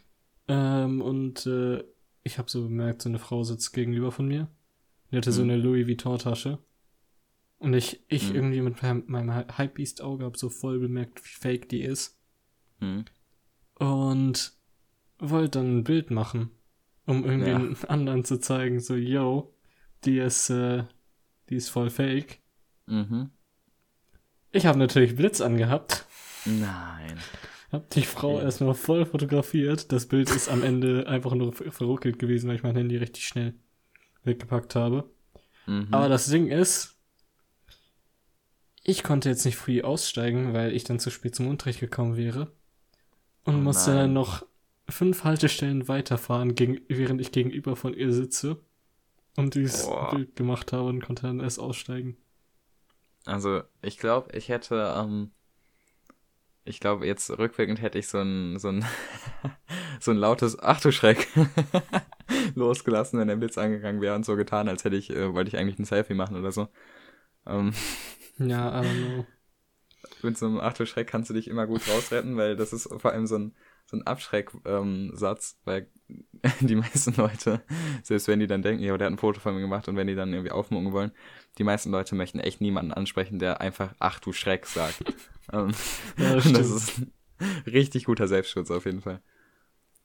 Ähm, und äh, ich habe so bemerkt, so eine Frau sitzt gegenüber von mir. Die hatte so Mhm. eine Louis Vuitton-Tasche. Und ich, ich Mhm. irgendwie mit meinem, Hypebeast-Auge habe so voll bemerkt, wie fake die ist. Mhm. Und wollte dann ein Bild machen, um irgendwie Ja. anderen zu zeigen, so, yo, die ist, äh, die ist voll fake. Mhm. Ich habe natürlich Blitz angehabt, Nein. hab die Frau Okay. erstmal voll fotografiert. Das Bild ist am Ende einfach nur ver- verruckelt gewesen, weil ich mein Handy richtig schnell weggepackt habe. Mhm. Aber das Ding ist, ich konnte jetzt nicht früh aussteigen, weil ich dann zu spät zum Unterricht gekommen wäre. Und Oh musste dann noch fünf Haltestellen weiterfahren, gegen, während ich gegenüber von ihr sitze. Und dieses Boah. Bild gemacht habe und konnte dann erst aussteigen. Also, ich glaube, ich hätte, ähm, ich glaube, jetzt rückwirkend hätte ich so ein, so ein, so ein lautes Ach du Schreck losgelassen, wenn der Blitz angegangen wäre und so getan, als hätte ich, äh, wollte ich eigentlich ein Selfie machen oder so. Ähm, Ja, aber no. mit so einem Ach du Schreck kannst du dich immer gut rausretten, weil das ist vor allem so ein, so ein Abschreck-Satz, ähm, Satz, weil die meisten Leute, selbst wenn die dann denken, ja, der hat ein Foto von mir gemacht und wenn die dann irgendwie aufmucken wollen, die meisten Leute möchten echt niemanden ansprechen, der einfach Ach du Schreck sagt. ähm, Ja, das das ist ein richtig guter Selbstschutz auf jeden Fall.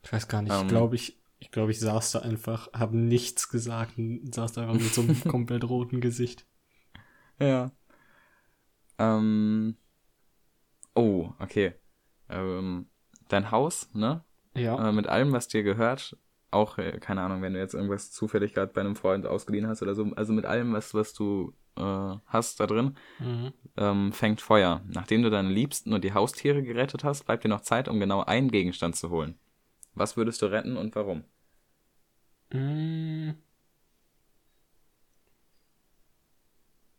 Ich weiß gar nicht, Ähm. ich glaube, ich, ich glaube, ich saß da einfach, habe nichts gesagt und saß da einfach mit so einem komplett roten Gesicht. Ja. Ähm, oh, okay. Ähm, dein Haus, ne? Ja. äh, mit allem, was dir gehört, auch, äh, keine Ahnung, wenn du jetzt irgendwas zufällig gerade bei einem Freund ausgeliehen hast oder so, also mit allem, was, was du äh, hast da drin, Mhm. ähm, fängt Feuer. Nachdem du deine Liebsten und die Haustiere gerettet hast, bleibt dir noch Zeit, um genau einen Gegenstand zu holen. Was würdest du retten und warum? Mm.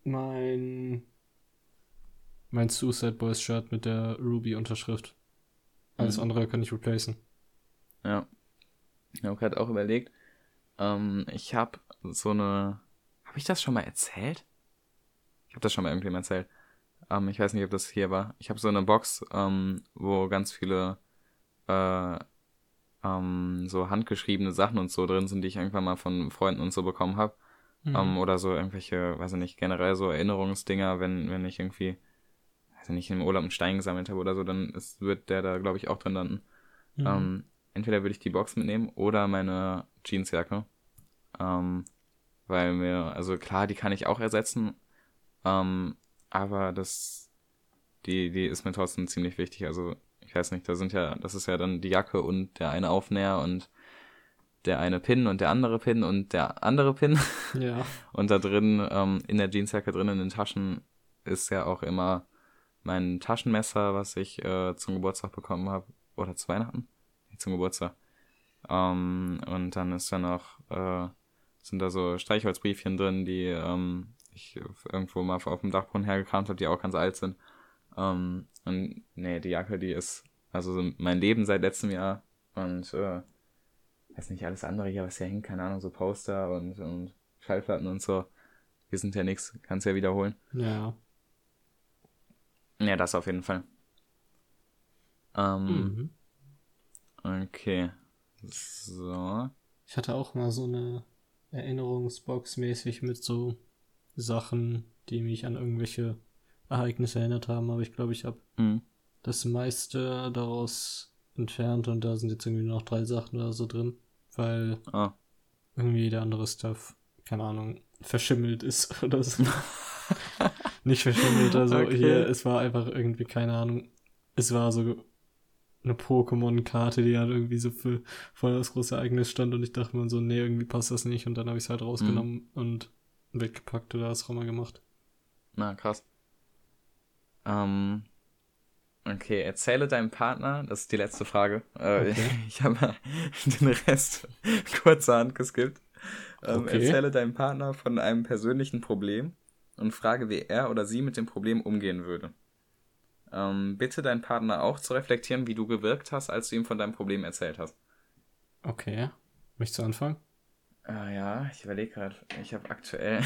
Mein. Mein Suicide Boys Shirt mit der Ruby-Unterschrift. Alles Mhm. andere kann ich replacen. Ja. Ich habe gerade auch überlegt, ähm, ich habe so eine, habe ich das schon mal erzählt? Ich habe das schon mal irgendwem erzählt. Ähm, ich weiß nicht, ob das hier war. Ich habe so eine Box, ähm, wo ganz viele äh, ähm, so handgeschriebene Sachen und so drin sind, die ich irgendwann mal von Freunden und so bekommen habe. Mhm. Ähm, oder so irgendwelche, weiß ich nicht, generell so Erinnerungsdinger, wenn, wenn ich irgendwie, weiß ich nicht, im Urlaub einen Stein gesammelt habe oder so, dann ist, wird der da, glaube ich, auch drin landen. Mhm. Ähm, entweder würde ich die Box mitnehmen oder meine Jeansjacke. Ähm, weil mir, also klar, die kann ich auch ersetzen. Ähm, aber das, die, die ist mir trotzdem ziemlich wichtig. Also, ich weiß nicht, da sind ja, das ist ja dann die Jacke und der eine Aufnäher und der eine Pin und der andere Pin und der andere Pin. ja. Und da drin, ähm, in der Jeansjacke drin in den Taschen, ist ja auch immer mein Taschenmesser, was ich äh, zum Geburtstag bekommen habe. Oder zu Weihnachten? Zum Geburtstag. Ähm, und dann ist da noch, äh, sind da so Streichholzbriefchen drin, die ähm, ich irgendwo mal auf dem Dachboden hergekramt habe, die auch ganz alt sind. Ähm, und nee, die Jacke, die ist also so mein Leben seit letztem Jahr. Und äh, weiß nicht, alles andere hier, was hier hängt, keine Ahnung, so Poster und, und Schallplatten und so. Wir sind ja nichts, kannst ja wiederholen. Ja. Ja, das auf jeden Fall. Ähm, Mhm. Okay. So. Ich hatte auch mal so eine Erinnerungsbox mäßig mit so Sachen, die mich an irgendwelche Ereignisse erinnert haben, aber ich glaube, ich habe Hm. das meiste daraus entfernt und da sind jetzt irgendwie nur noch drei Sachen oder so drin, weil Ah. irgendwie der andere Stuff, keine Ahnung, verschimmelt ist oder so. nicht verschwindelt. Also Okay. hier, es war einfach irgendwie, keine Ahnung, es war so eine Pokémon-Karte, die halt irgendwie so für voll das große Ereignis stand und ich dachte mir so, nee, irgendwie passt das nicht und dann habe ich es halt rausgenommen und weggepackt oder was auch immer gemacht. Na, krass. Ähm, okay, erzähle deinem Partner, das ist die letzte Frage. Äh, Okay. Ich habe den Rest kurzerhand geskippt. Ähm, Okay. Erzähle deinem Partner von einem persönlichen Problem und frage, wie er oder sie mit dem Problem umgehen würde. Ähm, bitte deinen Partner auch zu reflektieren, wie du gewirkt hast, als du ihm von deinem Problem erzählt hast. Okay. Möchtest du anfangen? Ah ja, ich überlege gerade. Ich habe aktuell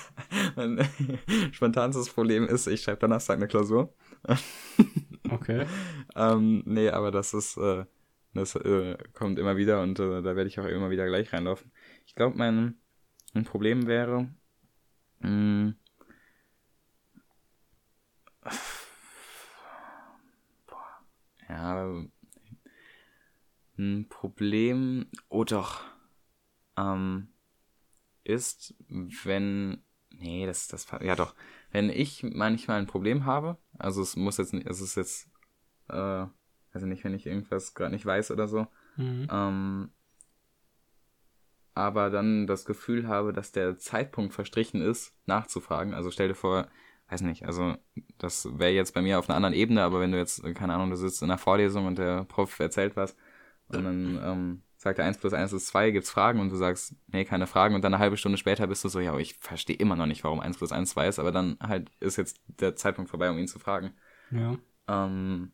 mein spontanstes Problem ist, ich schreibe Donnerstag eine Klausur. Okay. Ähm, nee, aber das ist, äh, das äh, kommt immer wieder und äh, da werde ich auch immer wieder gleich reinlaufen. Ich glaube, mein, mein Problem wäre, mh, boah, ja, ein Problem, oh doch, ähm, ist, wenn, nee, das, das, ja doch, wenn ich manchmal ein Problem habe, also es muss jetzt nicht, es ist jetzt, äh, also nicht, wenn ich irgendwas gerade nicht weiß oder so, Mhm. ähm, aber dann das Gefühl habe, dass der Zeitpunkt verstrichen ist, nachzufragen. Also stell dir vor, weiß nicht, also das wäre jetzt bei mir auf einer anderen Ebene, aber wenn du jetzt, keine Ahnung, du sitzt in einer Vorlesung und der Prof erzählt was und dann ähm, sagt er 1 plus 1 ist 2, gibt's Fragen und du sagst, nee, keine Fragen und dann eine halbe Stunde später bist du so, ja, ich verstehe immer noch nicht, warum 1 plus 1 2 ist, aber dann halt ist jetzt der Zeitpunkt vorbei, um ihn zu fragen. Ja. Ähm,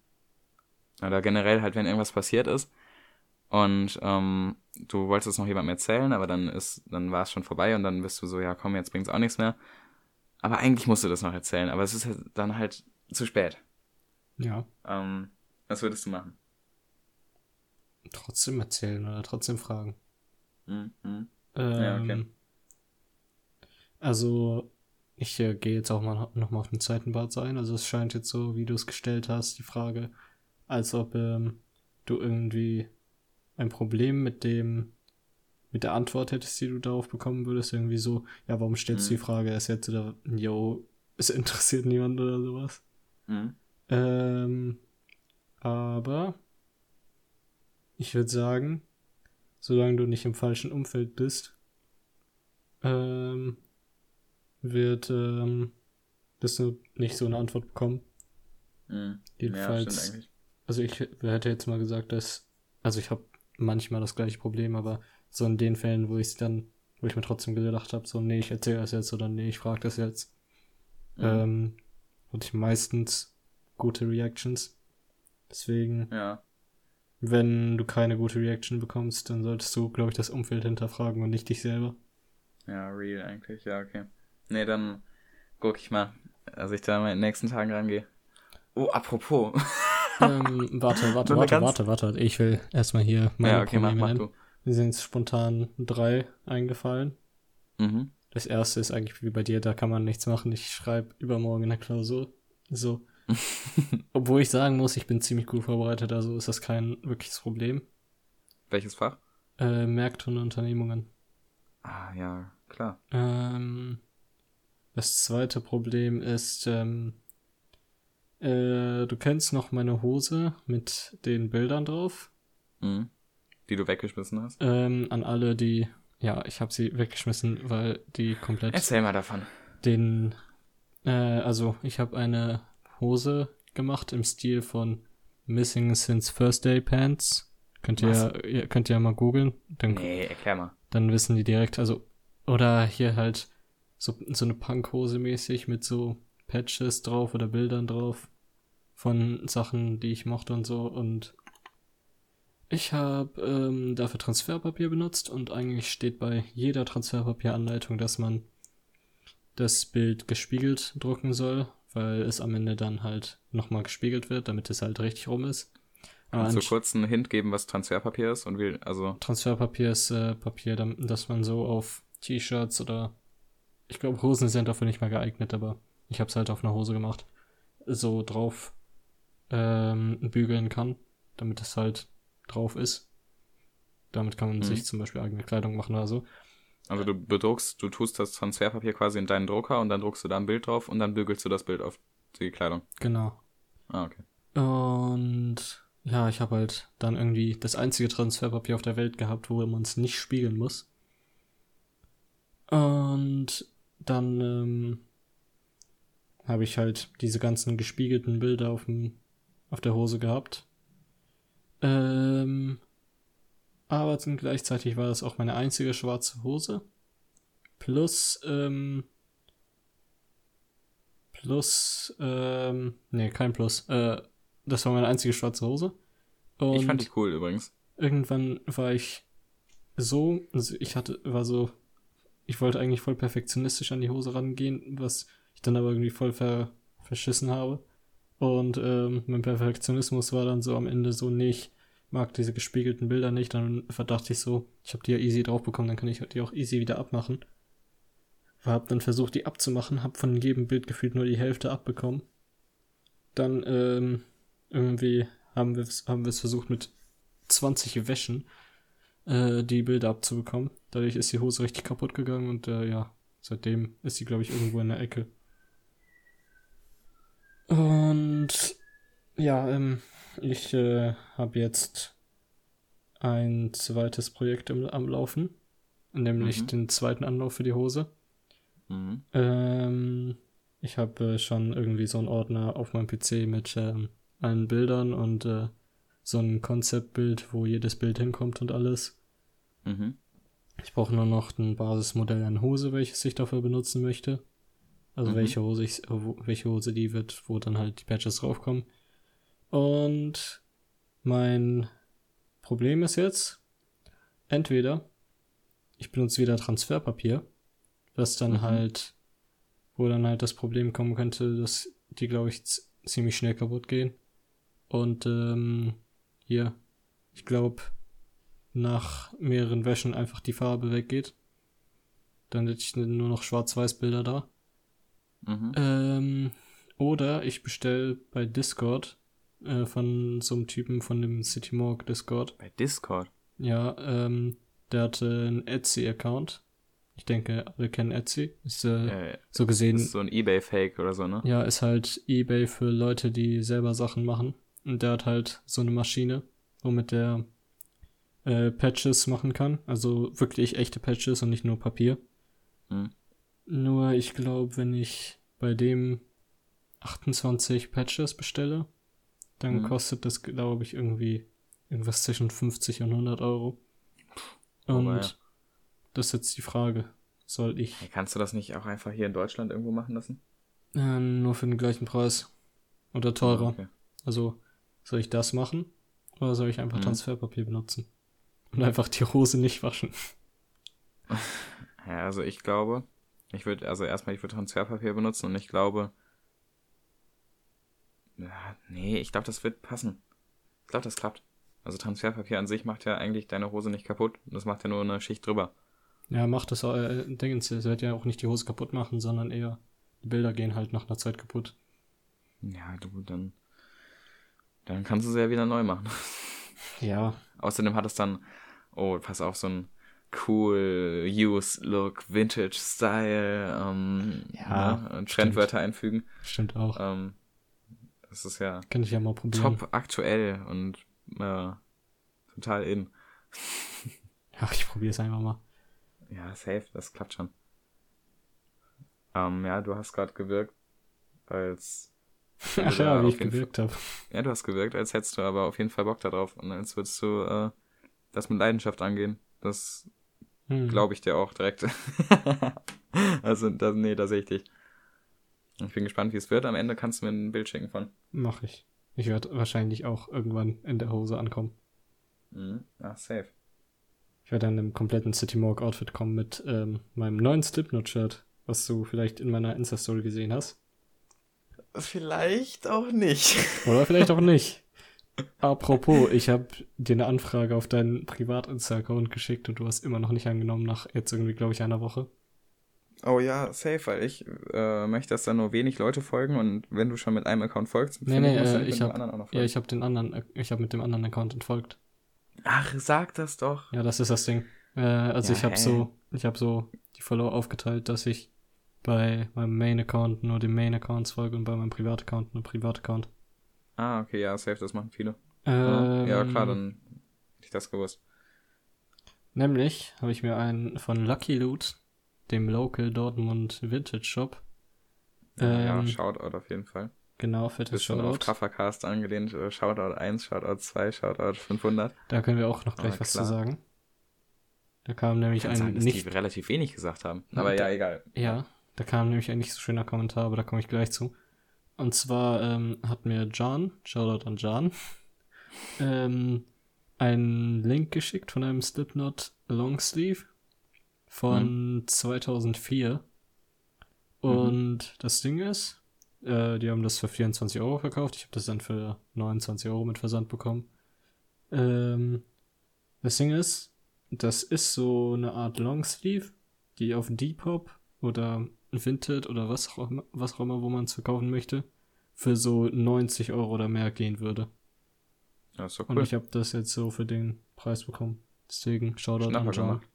oder generell halt, wenn irgendwas passiert ist und ähm, du wolltest es noch jemandem erzählen, aber dann ist, dann war es schon vorbei und dann bist du so, ja komm, jetzt bringt's auch nichts mehr. Aber eigentlich musst du das noch erzählen, aber es ist halt dann halt zu spät. Ja. Ähm, was würdest du machen? Trotzdem erzählen oder trotzdem fragen. Mhm. mhm. Ähm, Ja, okay. Also, ich äh, gehe jetzt auch mal nochmal auf den zweiten Part ein. Also, es scheint jetzt so, wie du es gestellt hast, die Frage, als ob ähm, du irgendwie ein Problem mit dem, mit der Antwort hättest, die du darauf bekommen würdest. Irgendwie so, ja, warum stellst du die Mhm. Frage erst jetzt oder, yo, es interessiert niemand oder sowas. Mhm. Ähm, aber ich würde sagen, solange du nicht im falschen Umfeld bist, ähm, wird ähm, wirst du nicht so eine Antwort bekommen. Mhm. Ja, Jedenfalls, eigentlich. also ich hätte jetzt mal gesagt, dass, also ich habe manchmal das gleiche Problem, aber so in den Fällen, wo ich dann, wo ich mir trotzdem gedacht habe, so, nee, ich erzähle das jetzt oder nee, ich frage das jetzt, Mhm. ähm, hatte ich meistens gute Reactions. Deswegen, Ja. wenn du keine gute Reaction bekommst, dann solltest du, glaube ich, das Umfeld hinterfragen und nicht dich selber. Ja, real eigentlich, ja, okay. Nee, dann guck ich mal, als ich da mal in den nächsten Tagen rangehe. Oh, apropos. ähm, warte, warte, warte, ganz- warte, warte. Ich will erstmal hier meine ja, okay, mach, Probleme mach nennen. du. Mir sind spontan drei eingefallen. Mhm. Das erste ist eigentlich wie bei dir, da kann man nichts machen. Ich schreibe übermorgen eine Klausur. So. Obwohl ich sagen muss, ich bin ziemlich gut vorbereitet, also ist das kein wirkliches Problem. Welches Fach? Äh, Märkte und Unternehmungen. Ah, ja, klar. Ähm, das zweite Problem ist, ähm, äh, du kennst noch meine Hose mit den Bildern drauf. Mhm. Die du weggeschmissen hast? Ähm, an alle, die, ja, ich habe sie weggeschmissen, weil die komplett Erzähl mal davon. den, äh, also ich habe eine Hose gemacht im Stil von Missing Since First Day Pants. Könnt ihr, ihr könnt ihr ja mal googeln, Nee, erklär mal. dann wissen die direkt, also, oder hier halt so, so eine Punkhose mäßig mit so Patches drauf oder Bildern drauf von Sachen, die ich mochte und so und ich habe ähm, dafür Transferpapier benutzt und eigentlich steht bei jeder Transferpapieranleitung, dass man das Bild gespiegelt drucken soll, weil es am Ende dann halt nochmal gespiegelt wird, damit es halt richtig rum ist. Kannst du kurz einen Hint geben, was Transferpapier ist und wie, also, Transferpapier ist äh, Papier, dam- das man so auf T-Shirts oder ich glaube Hosen sind dafür nicht mehr geeignet, aber ich habe es halt auf einer Hose gemacht, so drauf ähm, bügeln kann, damit es halt drauf ist. Damit kann man Mhm. sich zum Beispiel eigene Kleidung machen oder so. Also du bedruckst, du tust das Transferpapier quasi in deinen Drucker und dann druckst du da ein Bild drauf und dann bügelst du das Bild auf die Kleidung. Genau. Ah, okay. Und ja, ich habe halt dann irgendwie das einzige Transferpapier auf der Welt gehabt, wo man es nicht spiegeln muss. Und dann ähm, habe ich halt diese ganzen gespiegelten Bilder auf, dem, auf der Hose gehabt. Ähm, aber gleichzeitig war das auch meine einzige schwarze Hose. Plus, ähm, plus, ähm, nee, kein Plus. Äh, das war meine einzige schwarze Hose. Und ich fand die cool übrigens. Irgendwann war ich so, also ich hatte, war so, ich wollte eigentlich voll perfektionistisch an die Hose rangehen, was ich dann aber irgendwie voll ver, verschissen habe. Und ähm, mein Perfektionismus war dann so am Ende so, nee, ich mag diese gespiegelten Bilder nicht. Dann verdachte ich so, ich habe die ja easy drauf bekommen, dann kann ich die auch easy wieder abmachen. Hab dann versucht, die abzumachen, hab von jedem Bild gefühlt nur die Hälfte abbekommen. Dann ähm, irgendwie haben wir es haben versucht mit 20 Wäschen äh, die Bilder abzubekommen. Dadurch ist die Hose richtig kaputt gegangen und äh, ja, seitdem ist sie, glaube ich, irgendwo in der Ecke. Und ja, ähm, ich äh, habe jetzt ein zweites Projekt im, am Laufen, nämlich mhm. den zweiten Anlauf für die Hose. Mhm. Ähm, ich habe äh, schon irgendwie so einen Ordner auf meinem PC mit ähm, allen Bildern und äh, so ein Konzeptbild, wo jedes Bild hinkommt und alles. Mhm. Ich brauche nur noch ein Basismodell an Hose, welches ich dafür benutzen möchte. Also mhm. welche Hose ich, welche Hose die wird, wo dann halt die Patches draufkommen. Und mein Problem ist jetzt, entweder ich benutze wieder Transferpapier, was dann mhm. halt, wo dann halt das Problem kommen könnte, dass die, glaube ich, ziemlich schnell kaputt gehen. Und ähm, hier, ich glaube, nach mehreren Wäschen einfach die Farbe weggeht. Dann hätte ich nur noch Schwarz-Weiß-Bilder da. Mhm. Ähm, oder ich bestelle bei Discord äh, von so einem Typen von dem CityMorg Discord. Bei Discord? Ja, ähm, der hatte einen Etsy-Account. Ich denke, alle kennen Etsy. Ist äh, ja. so gesehen. Ist so ein Ebay-Fake oder so, ne? Ja, ist halt Ebay für Leute, die selber Sachen machen. Und der hat halt so eine Maschine, womit der äh, Patches machen kann. Also wirklich echte Patches und nicht nur Papier. Hm. Nur ich glaube, wenn ich bei dem 28 Patches bestelle, dann hm. kostet das, glaube ich, irgendwie irgendwas zwischen 50 und 100 Euro. Und oh, ja. das ist jetzt die Frage. Soll ich. Hey, kannst du das nicht auch einfach hier in Deutschland irgendwo machen lassen? Äh, nur für den gleichen Preis. Oder teurer. Oh, okay. Also, soll ich das machen? Oder soll ich einfach mhm. Transferpapier benutzen? Und einfach die Hose nicht waschen? Ja, also ich glaube, ich würde, also erstmal, ich würde Transferpapier benutzen und ich glaube, ja, nee, ich glaube, das wird passen. Ich glaube, das klappt. Also Transferpapier an sich macht ja eigentlich deine Hose nicht kaputt. Das macht ja nur eine Schicht drüber. Ja, macht das, äh, Dingens, es wird ja auch nicht die Hose kaputt machen, sondern eher, die Bilder gehen halt nach einer Zeit kaputt. Ja, du, dann dann kannst du sie ja wieder neu machen. Ja. Außerdem hat es dann, oh, pass auf, so ein cool Use Look, Vintage Style, ähm, ja, ne, Trendwörter einfügen. Stimmt auch. Ähm, das ist ja, Kann ich ja mal probieren. top aktuell und äh, total in. ja, ich probiere es einfach mal. Ja, safe, das klappt schon. Ähm, ja, du hast gerade gewirkt, als Ach ja, wie ich gewirkt habe. Ja, du hast gewirkt, als hättest du aber auf jeden Fall Bock darauf und als würdest du äh, das mit Leidenschaft angehen. Das hm. glaube ich dir auch direkt. also, da, nee, da sehe ich dich. Ich bin gespannt, wie es wird. Am Ende kannst du mir ein Bild schicken von. Mach ich. Ich werde wahrscheinlich auch irgendwann in der Hose ankommen. Mhm. Ach, safe. Ich werde dann im kompletten City Morg Outfit kommen mit ähm, meinem neuen Slipknot-Shirt, was du vielleicht in meiner Insta-Story gesehen hast. Vielleicht auch nicht. Oder vielleicht auch nicht. Apropos, ich habe dir eine Anfrage auf deinen Privat-Insta-Account geschickt und du hast immer noch nicht angenommen, nach jetzt irgendwie, glaube ich, einer Woche. Oh ja, safe, weil ich äh, möchte, dass da nur wenig Leute folgen und wenn du schon mit einem Account folgst, nee, nee, äh, ich habe ja, ich habe den anderen, ich habe mit dem anderen Account entfolgt. Ach, sag das doch. Ja, das ist das Ding. Äh, also ja, ich habe so ich habe so die Follower aufgeteilt, dass ich bei meinem Main-Account nur den Main-Accounts folge und bei meinem Privat-Account nur Privat-Account. Ah, okay, ja, safe, das machen viele. Ähm, ja, klar, dann hätte ich das gewusst. Nämlich habe ich mir einen von Lucky Loot, dem Local Dortmund Vintage Shop. ja, Ähm, Shoutout auf jeden Fall. Genau, fettes Bisschen auf Shoutout. Kaffercast angelehnt. äh, Shoutout 1, Shoutout 2, Shoutout 500. Da können wir auch noch gleich Ah, was klar. zu sagen. Da kam nämlich Ich ein sagen, dass nicht die relativ wenig gesagt haben. Ja, Aber da- ja, egal. Ja, da kam nämlich ein nicht so schöner Kommentar, aber da komme ich gleich zu. Und zwar ähm, hat mir John, Shoutout an John, ähm, einen Link geschickt von einem Slipknot Longsleeve von 2004. Und das Ding ist, äh, die haben das für 24 Euro verkauft. Ich habe das dann für 29 Euro mit Versand bekommen. Ähm, das Ding ist, das ist so eine Art Longsleeve, die auf Depop oder Vinted oder was auch immer, was auch immer, wo man es verkaufen möchte, für so 90 Euro oder mehr gehen würde. Ja, ist doch Und cool. ich habe das jetzt so für den Preis bekommen. Deswegen Shoutout an John. gemacht.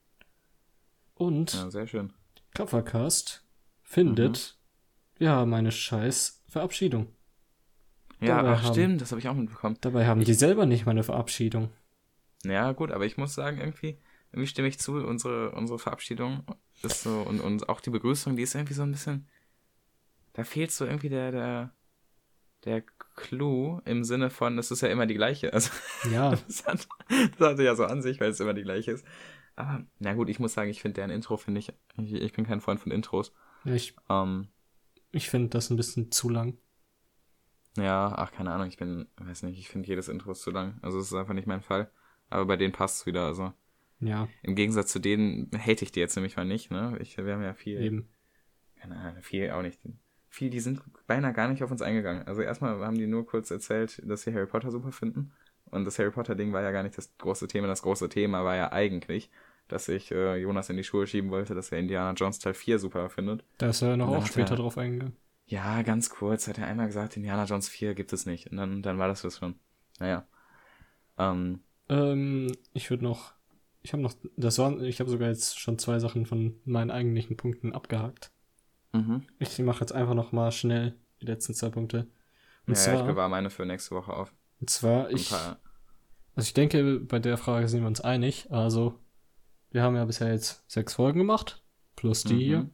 Und Ja, sehr schön. Covercast findet, Mhm. wir haben eine scheiß Verabschiedung. Ja, Dabei ach haben- stimmt, das habe ich auch mitbekommen. Dabei haben die selber nicht mal eine Verabschiedung. Ja, gut, aber ich muss sagen, irgendwie, irgendwie stimme ich zu, unsere, unsere Verabschiedung ist so, und, und auch die Begrüßung, die ist irgendwie so ein bisschen, da fehlt so irgendwie der, der, der Clou im Sinne von, es ist ja immer die gleiche. Also, Ja, das hat, das hatte ja so an sich, weil es immer die gleiche ist. Aber, na gut, ich muss sagen, ich finde deren Intro, finde ich, ich, ich bin kein Freund von Intros. ich, Ähm, ich finde das ein bisschen zu lang. ja, ach, keine Ahnung, ich bin, weiß nicht, ich finde jedes Intro zu lang. Also, es ist einfach nicht mein Fall. Aber bei denen passt es wieder, also. Ja, Im Gegensatz zu denen hate ich die jetzt nämlich mal nicht, ne? Ich, wir haben ja viel, eben. keine Ahnung, viel auch nicht. Viel, die sind beinahe gar nicht auf uns eingegangen. Also erstmal haben die nur kurz erzählt, dass sie Harry Potter super finden. Und das Harry Potter-Ding war ja gar nicht das große Thema. Das große Thema war ja eigentlich, dass ich äh, Jonas in die Schuhe schieben wollte, dass er Indiana Jones Teil 4 super findet. Da ist er noch auch später er- drauf eingegangen. Ja, ganz kurz hat er einmal gesagt, Indiana Jones 4 gibt es nicht. Und dann, dann war das das schon. Naja. Ähm, Ähm, ich würde noch, ich habe noch, das waren, ich habe sogar jetzt schon zwei Sachen von meinen eigentlichen Punkten abgehakt. Mhm. Ich mache jetzt einfach noch mal schnell die letzten zwei Punkte. Und Ja, ja, ich zwar, bewahre meine für nächste Woche auf. und zwar, ich, also ich denke, bei der Frage sind wir uns einig. Also, wir haben ja bisher jetzt sechs Folgen gemacht, plus die Mhm. hier.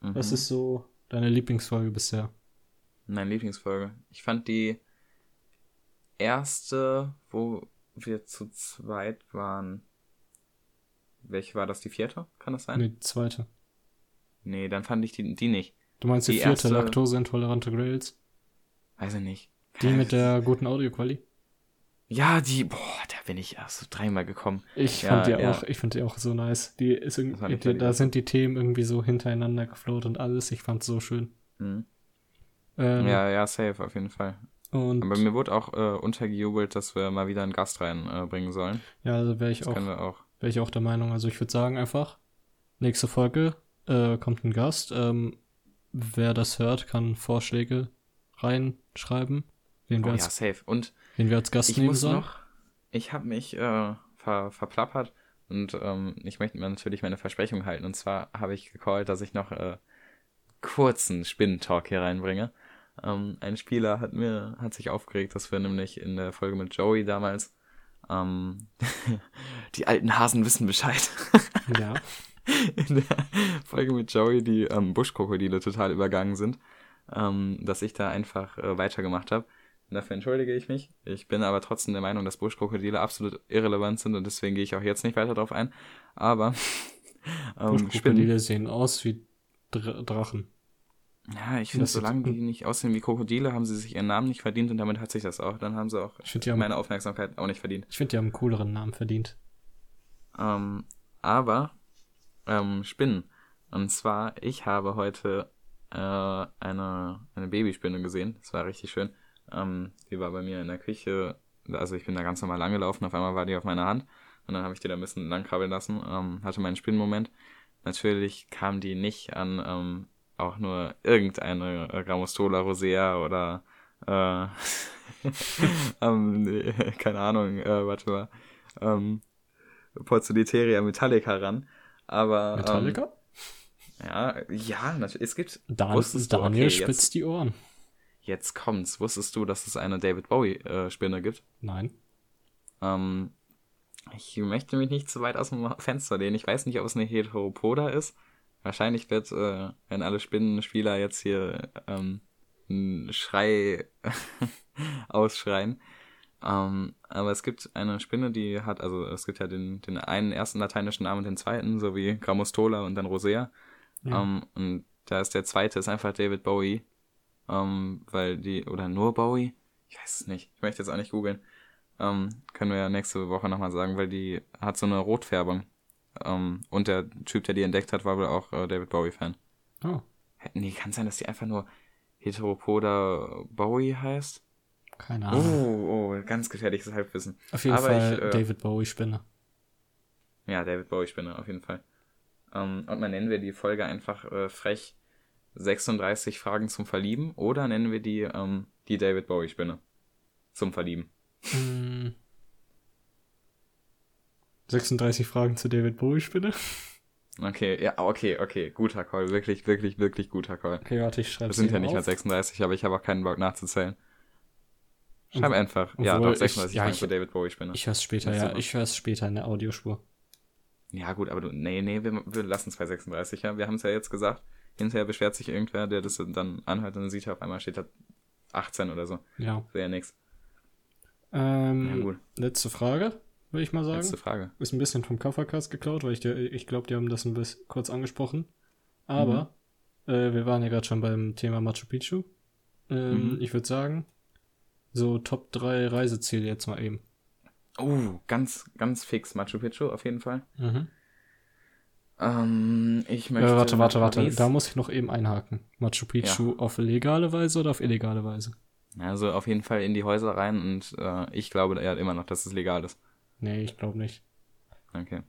mhm. Was ist so deine Lieblingsfolge bisher? Meine Lieblingsfolge. Ich fand die erste, wo wir zu zweit waren. Welche war das? Die vierte? Kann das sein? Nee, die zweite. Nee, dann fand ich die, die nicht. Du meinst die, Die vierte, erste- laktoseintolerante Grails? Weiß ich nicht. Die mit der guten Audioqualität? Ja, die, boah, da bin ich erst so dreimal gekommen. Ich Ja, fand die ja. auch, ich fand die auch so nice. Die ist irgendwie, die, da sind die Themen irgendwie so hintereinander gefloat und alles. Ich fand's so schön. Mhm. Ähm, Ja, ja, safe, auf jeden Fall. Und Aber mir wurde auch äh, untergejubelt, dass wir mal wieder einen Gast reinbringen äh, sollen. ja, also wäre ich Das auch, auch. wäre ich auch der Meinung. Also ich würde sagen einfach, nächste Folge äh, kommt ein Gast. Ähm, wer das hört, kann Vorschläge reinschreiben, wen, Oh, wir, ja, als, safe. Und wen wir als Gast Ich nehmen muss sollen. noch, ich habe mich äh, ver, verplappert und ähm, ich möchte mir natürlich meine Versprechung halten. Und zwar habe ich gecallt, dass ich noch äh, kurzen Spinnentalk hier reinbringe. Ähm, ein Spieler hat mir hat sich aufgeregt, dass wir nämlich in der Folge mit Joey damals ähm, die alten Hasen wissen Bescheid. Ja, in der Folge mit Joey die ähm, Buschkrokodile total übergangen sind, ähm, dass ich da einfach äh, weitergemacht habe. Dafür entschuldige ich mich. Ich bin aber trotzdem der Meinung, dass Buschkrokodile absolut irrelevant sind und deswegen gehe ich auch jetzt nicht weiter drauf ein. Aber ähm. Buschkrokodile sehen aus wie Dr Drachen. Ja, ich finde, solange die nicht aussehen wie Krokodile, haben sie sich ihren Namen nicht verdient und damit hat sich das auch. Dann haben sie auch Ich finde, die, haben- meine Aufmerksamkeit auch nicht verdient. ich find, die haben einen cooleren Namen verdient. Ähm, aber ähm, Spinnen. Und zwar, ich habe heute äh, eine, eine Babyspinne gesehen. Das war richtig schön. Ähm, die war bei mir in der Küche. Also ich bin da ganz normal lang gelaufen. Auf einmal war die auf meiner Hand. Und dann habe ich die da ein bisschen lang krabbeln lassen. Ähm, hatte meinen Spinnenmoment. Natürlich kam die nicht an ähm, auch nur irgendeine äh, Ramostola rosea oder äh, ähm, keine Ahnung, äh, warte mal. Ähm, Porzoliteria metallica ran. Aber. Metallica? Ähm, ja, ja, natürlich. Es gibt. Dan wusstest du, Daniel okay, spitzt jetzt, die Ohren. jetzt kommt's. Wusstest du, dass es eine David Bowie-Spinne gibt? Nein. Ähm, ich möchte mich nicht zu weit aus dem Fenster lehnen. Ich weiß nicht, ob es eine Heteropoda ist. Wahrscheinlich wird, äh, wenn alle Spinnenspieler jetzt hier ähm, einen Schrei ausschreien. Ähm, aber es gibt eine Spinne, die hat, also es gibt ja den, den einen ersten lateinischen Namen und den zweiten, so wie Grammostola und dann Rosea. Ja. Ähm, und da ist der zweite, ist einfach David Bowie. Ähm, weil die, oder nur Bowie? Ich weiß es nicht. Ich möchte jetzt auch nicht googeln. Ähm, können wir ja nächste Woche nochmal sagen, weil die hat so eine Rotfärbung. Ähm, und der Typ, der die entdeckt hat, war wohl auch äh, David Bowie-Fan. Oh, Nee, kann sein, dass die einfach nur Heteropoda Bowie heißt? Keine Oh, Ahnung. oh, ganz gefährliches Halbwissen. Auf jeden aber Fall ich, äh, David Bowie Spinne. Ja, David Bowie-Spinne, auf jeden Fall. Ähm, und mal nennen wir die Folge einfach äh, frech 36 Fragen zum Verlieben oder nennen wir die ähm, die David Bowie-Spinne zum Verlieben. Hm. 36 Fragen zu David Bowie Spinne. Okay, ja, okay, okay, guter Call, wirklich, wirklich, wirklich guter Call. Okay, warte, ich schreibe Das sind ja nicht mal 36, aber ich habe auch keinen Bock nachzuzählen. Schreib Und- einfach. Ja, doch, 36 ich- ja, ich- zu David Bowie-Spinne. Ich höre es später, ja. Ich höre es später in der Audiospur. Ja, gut, aber du, nee, nee, wir, wir lassen 236, ja. Wir haben es ja jetzt gesagt. Hinterher beschwert sich irgendwer, der das dann anhört und dann sieht er auf einmal steht da 18 oder so. Ja. Wäre ja nix. Ähm, Ja, gut. letzte Frage, würde ich mal sagen. Letzte Frage. Ist ein bisschen vom Covercast geklaut, weil ich, dir- ich glaube, die haben das ein bisschen kurz angesprochen. Aber Mhm. äh, wir waren ja gerade schon beim Thema Machu Picchu. Ähm, Mhm. Ich würde sagen, so Top 3 Reiseziele jetzt mal eben. Oh, ganz, ganz fix Machu Picchu auf jeden Fall. Mhm. Ähm, ich Äh, möchte. warte, warte, warte. Paris. Da muss ich noch eben einhaken. Machu Picchu auf legale Weise oder auf illegale Weise? Also auf jeden Fall in die Häuser rein und äh, ich glaube ja immer noch, dass es legal ist. Nee, ich glaube nicht. Okay.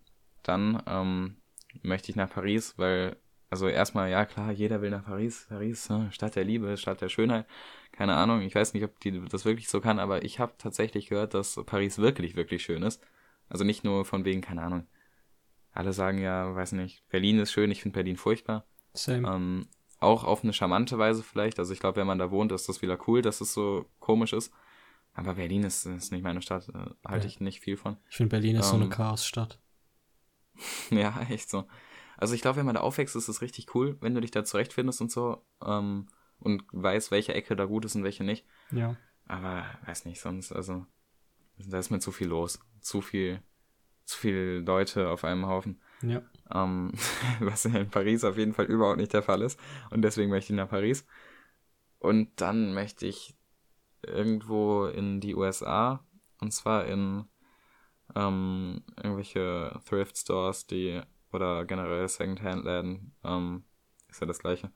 Dann ähm, möchte ich nach Paris, weil, also erstmal, ja klar, jeder will nach Paris. Paris, ne? Stadt der Liebe, Stadt der Schönheit. Keine Ahnung, ich weiß nicht, ob die das wirklich so kann, aber ich habe tatsächlich gehört, dass Paris wirklich, wirklich schön ist. Also nicht nur von wegen, keine Ahnung. Alle sagen ja, weiß nicht, Berlin ist schön, ich finde Berlin furchtbar. Same. Ähm, auch auf eine charmante Weise vielleicht. Also ich glaube, wenn man da wohnt, ist das wieder cool, dass es so komisch ist. Aber Berlin ist, ist nicht meine Stadt, äh, halte Ja. ich nicht viel von. Ich finde, Berlin ist so eine ähm, Chaosstadt. Ja, echt so. Also ich glaube, wenn man da aufwächst, ist es richtig cool, wenn du dich da zurechtfindest und so ähm, und weißt, welche Ecke da gut ist und welche nicht. Ja. Aber weiß nicht, sonst, also da ist mir zu viel los. Zu viel, zu viele Leute auf einem Haufen. Ja. Ähm, was in Paris auf jeden Fall überhaupt nicht der Fall ist. Und deswegen möchte ich nach Paris. Und dann möchte ich irgendwo in die USA. Und zwar in ähm, irgendwelche Thrift Stores, die oder generell Secondhand-Läden, ähm, ist ja das gleiche,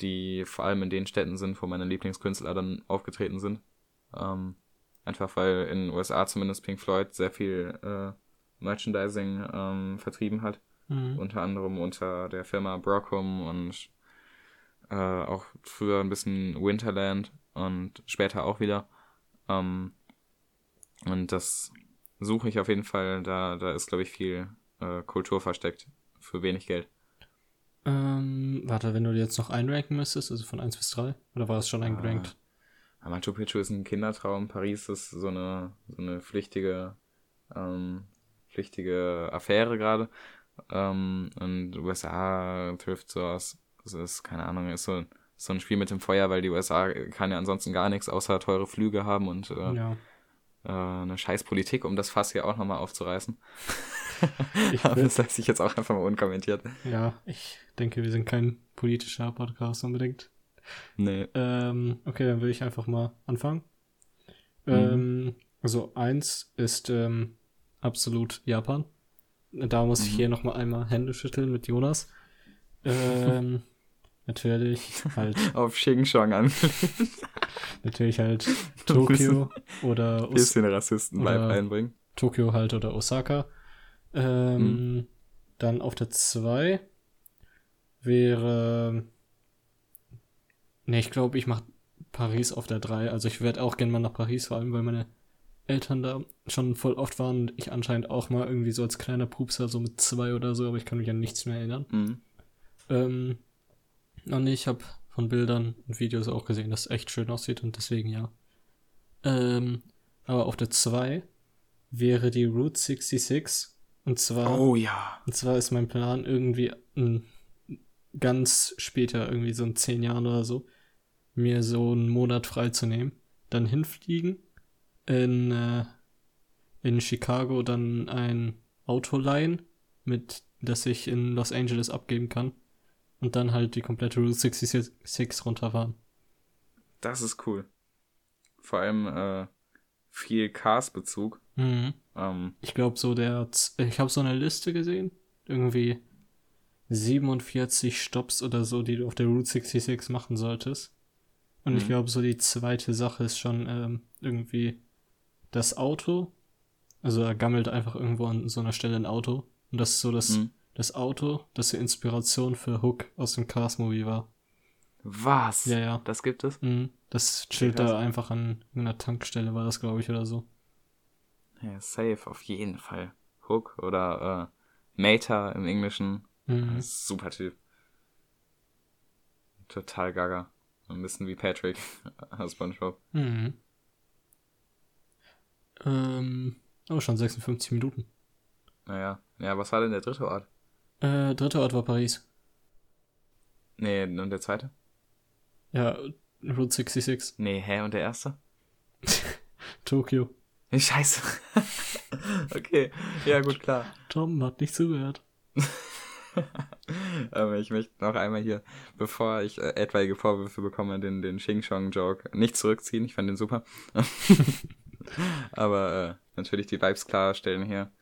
die vor allem in den Städten sind, wo meine Lieblingskünstler dann aufgetreten sind. Ähm, einfach weil in den USA zumindest Pink Floyd sehr viel äh, Merchandising ähm, vertrieben hat Mhm. unter anderem unter der Firma Brockham und äh, auch früher ein bisschen Winterland und später auch wieder. Ähm, und das suche ich auf jeden Fall, da, da ist, glaube ich, viel äh, Kultur versteckt für wenig Geld. Ähm, warte, wenn du jetzt noch einranken müsstest, also von 1 bis 3? Oder war es schon eingerankt? Ah, Machu Picchu ist ein Kindertraum, Paris ist so eine, so eine flüchtige, ähm, flüchtige Affäre gerade. Ähm, und USA Thrift Stores, das ist, keine Ahnung, ist so, so ein Spiel mit dem Feuer, weil die USA kann ja ansonsten gar nichts außer teure Flüge haben und äh, Ja. äh, eine scheiß Politik, um das Fass hier auch nochmal aufzureißen. Ich Aber das lasse ich jetzt auch einfach mal unkommentiert. Ja, ich denke, wir sind kein politischer Podcast unbedingt. Nee. Ähm, okay, dann will ich einfach mal anfangen. Mhm. Ähm, also eins ist ähm, absolut Japan. Da muss ich Mhm. hier noch mal einmal Hände schütteln mit Jonas. Ähm, natürlich halt, Auf Xing Shang an. natürlich halt Tokio oder Os Bisschen Rassisten-Vibe Oder- einbringen. Tokio halt oder Osaka. Ähm, Mhm. Dann auf der 2 wäre. Ne, ich glaube, ich mache Paris auf der 3. Also ich werde auch gerne mal nach Paris, vor allem weil meine Eltern da schon voll oft waren und ich anscheinend auch mal irgendwie so als kleiner Pupser, so mit zwei oder so, aber ich kann mich an nichts mehr erinnern. Mhm. Ähm, und ich habe von Bildern und Videos auch gesehen, dass es echt schön aussieht und deswegen ja. Ähm, aber auf der 2 wäre die Route 66 und zwar, Oh ja. und zwar ist mein Plan irgendwie ein, ganz später, irgendwie so in zehn Jahren oder so, mir so einen Monat freizunehmen, dann hinfliegen, in, äh, in Chicago dann ein Auto leihen, mit, das ich in Los Angeles abgeben kann und dann halt die komplette Route 66 runterfahren. Das ist cool. Vor allem äh, viel Cars-Bezug. Mhm. Ähm, Ich glaube so der, ich habe so eine Liste gesehen, irgendwie 47 Stops oder so, die du auf der Route 66 machen solltest. Und ich Mhm. glaube so die zweite Sache ist schon ähm, irgendwie das Auto. Also er gammelt einfach irgendwo an so einer Stelle ein Auto. Und das ist so das, mhm. das Auto, das die Inspiration für Hook aus dem Cars-Movie war. Was? Ja, ja. Das gibt es? Mhm. Das chillt da einfach an irgendeiner Tankstelle, war das, glaube ich, oder so. Ja, safe, auf jeden Fall. Hook oder äh, Mater im Englischen. Mhm. Super Typ. Total gaga. Ein bisschen wie Patrick aus SpongeBob. Mhm. Ähm, oh, schon 56 Minuten. Naja. Ja, was war denn der dritte Ort? Äh, dritter Ort war Paris. Nee, und der zweite? Ja, Route 66. Nee, hä, und der erste? Tokio. Scheiße. okay, ja, gut, klar. Tom hat nicht zugehört. Aber ich möchte noch einmal hier, bevor ich äh, etwaige Vorwürfe bekomme, den, den Xing Chong Joke nicht zurückziehen. Ich fand den super. Aber äh, natürlich die Vibes klarstellen hier.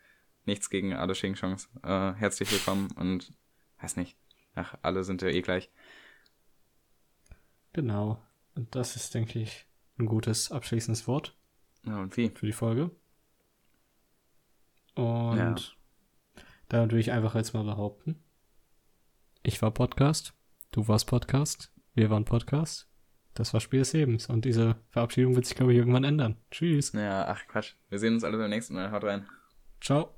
Nichts gegen alle Xing Chongs. Äh, herzlich willkommen und weiß nicht. Ach, alle sind ja eh gleich. Genau. Und das ist, denke ich, ein gutes abschließendes Wort Ja, und wie? für die Folge. Und Ja. da würde ich einfach jetzt mal behaupten. Ich war Podcast, du warst Podcast, wir waren Podcast. Das war Spiel des Lebens. Und diese Verabschiedung wird sich, glaube ich, irgendwann ändern. Tschüss. Ja, ach Quatsch. Wir sehen uns alle beim nächsten Mal. Haut rein. Ciao.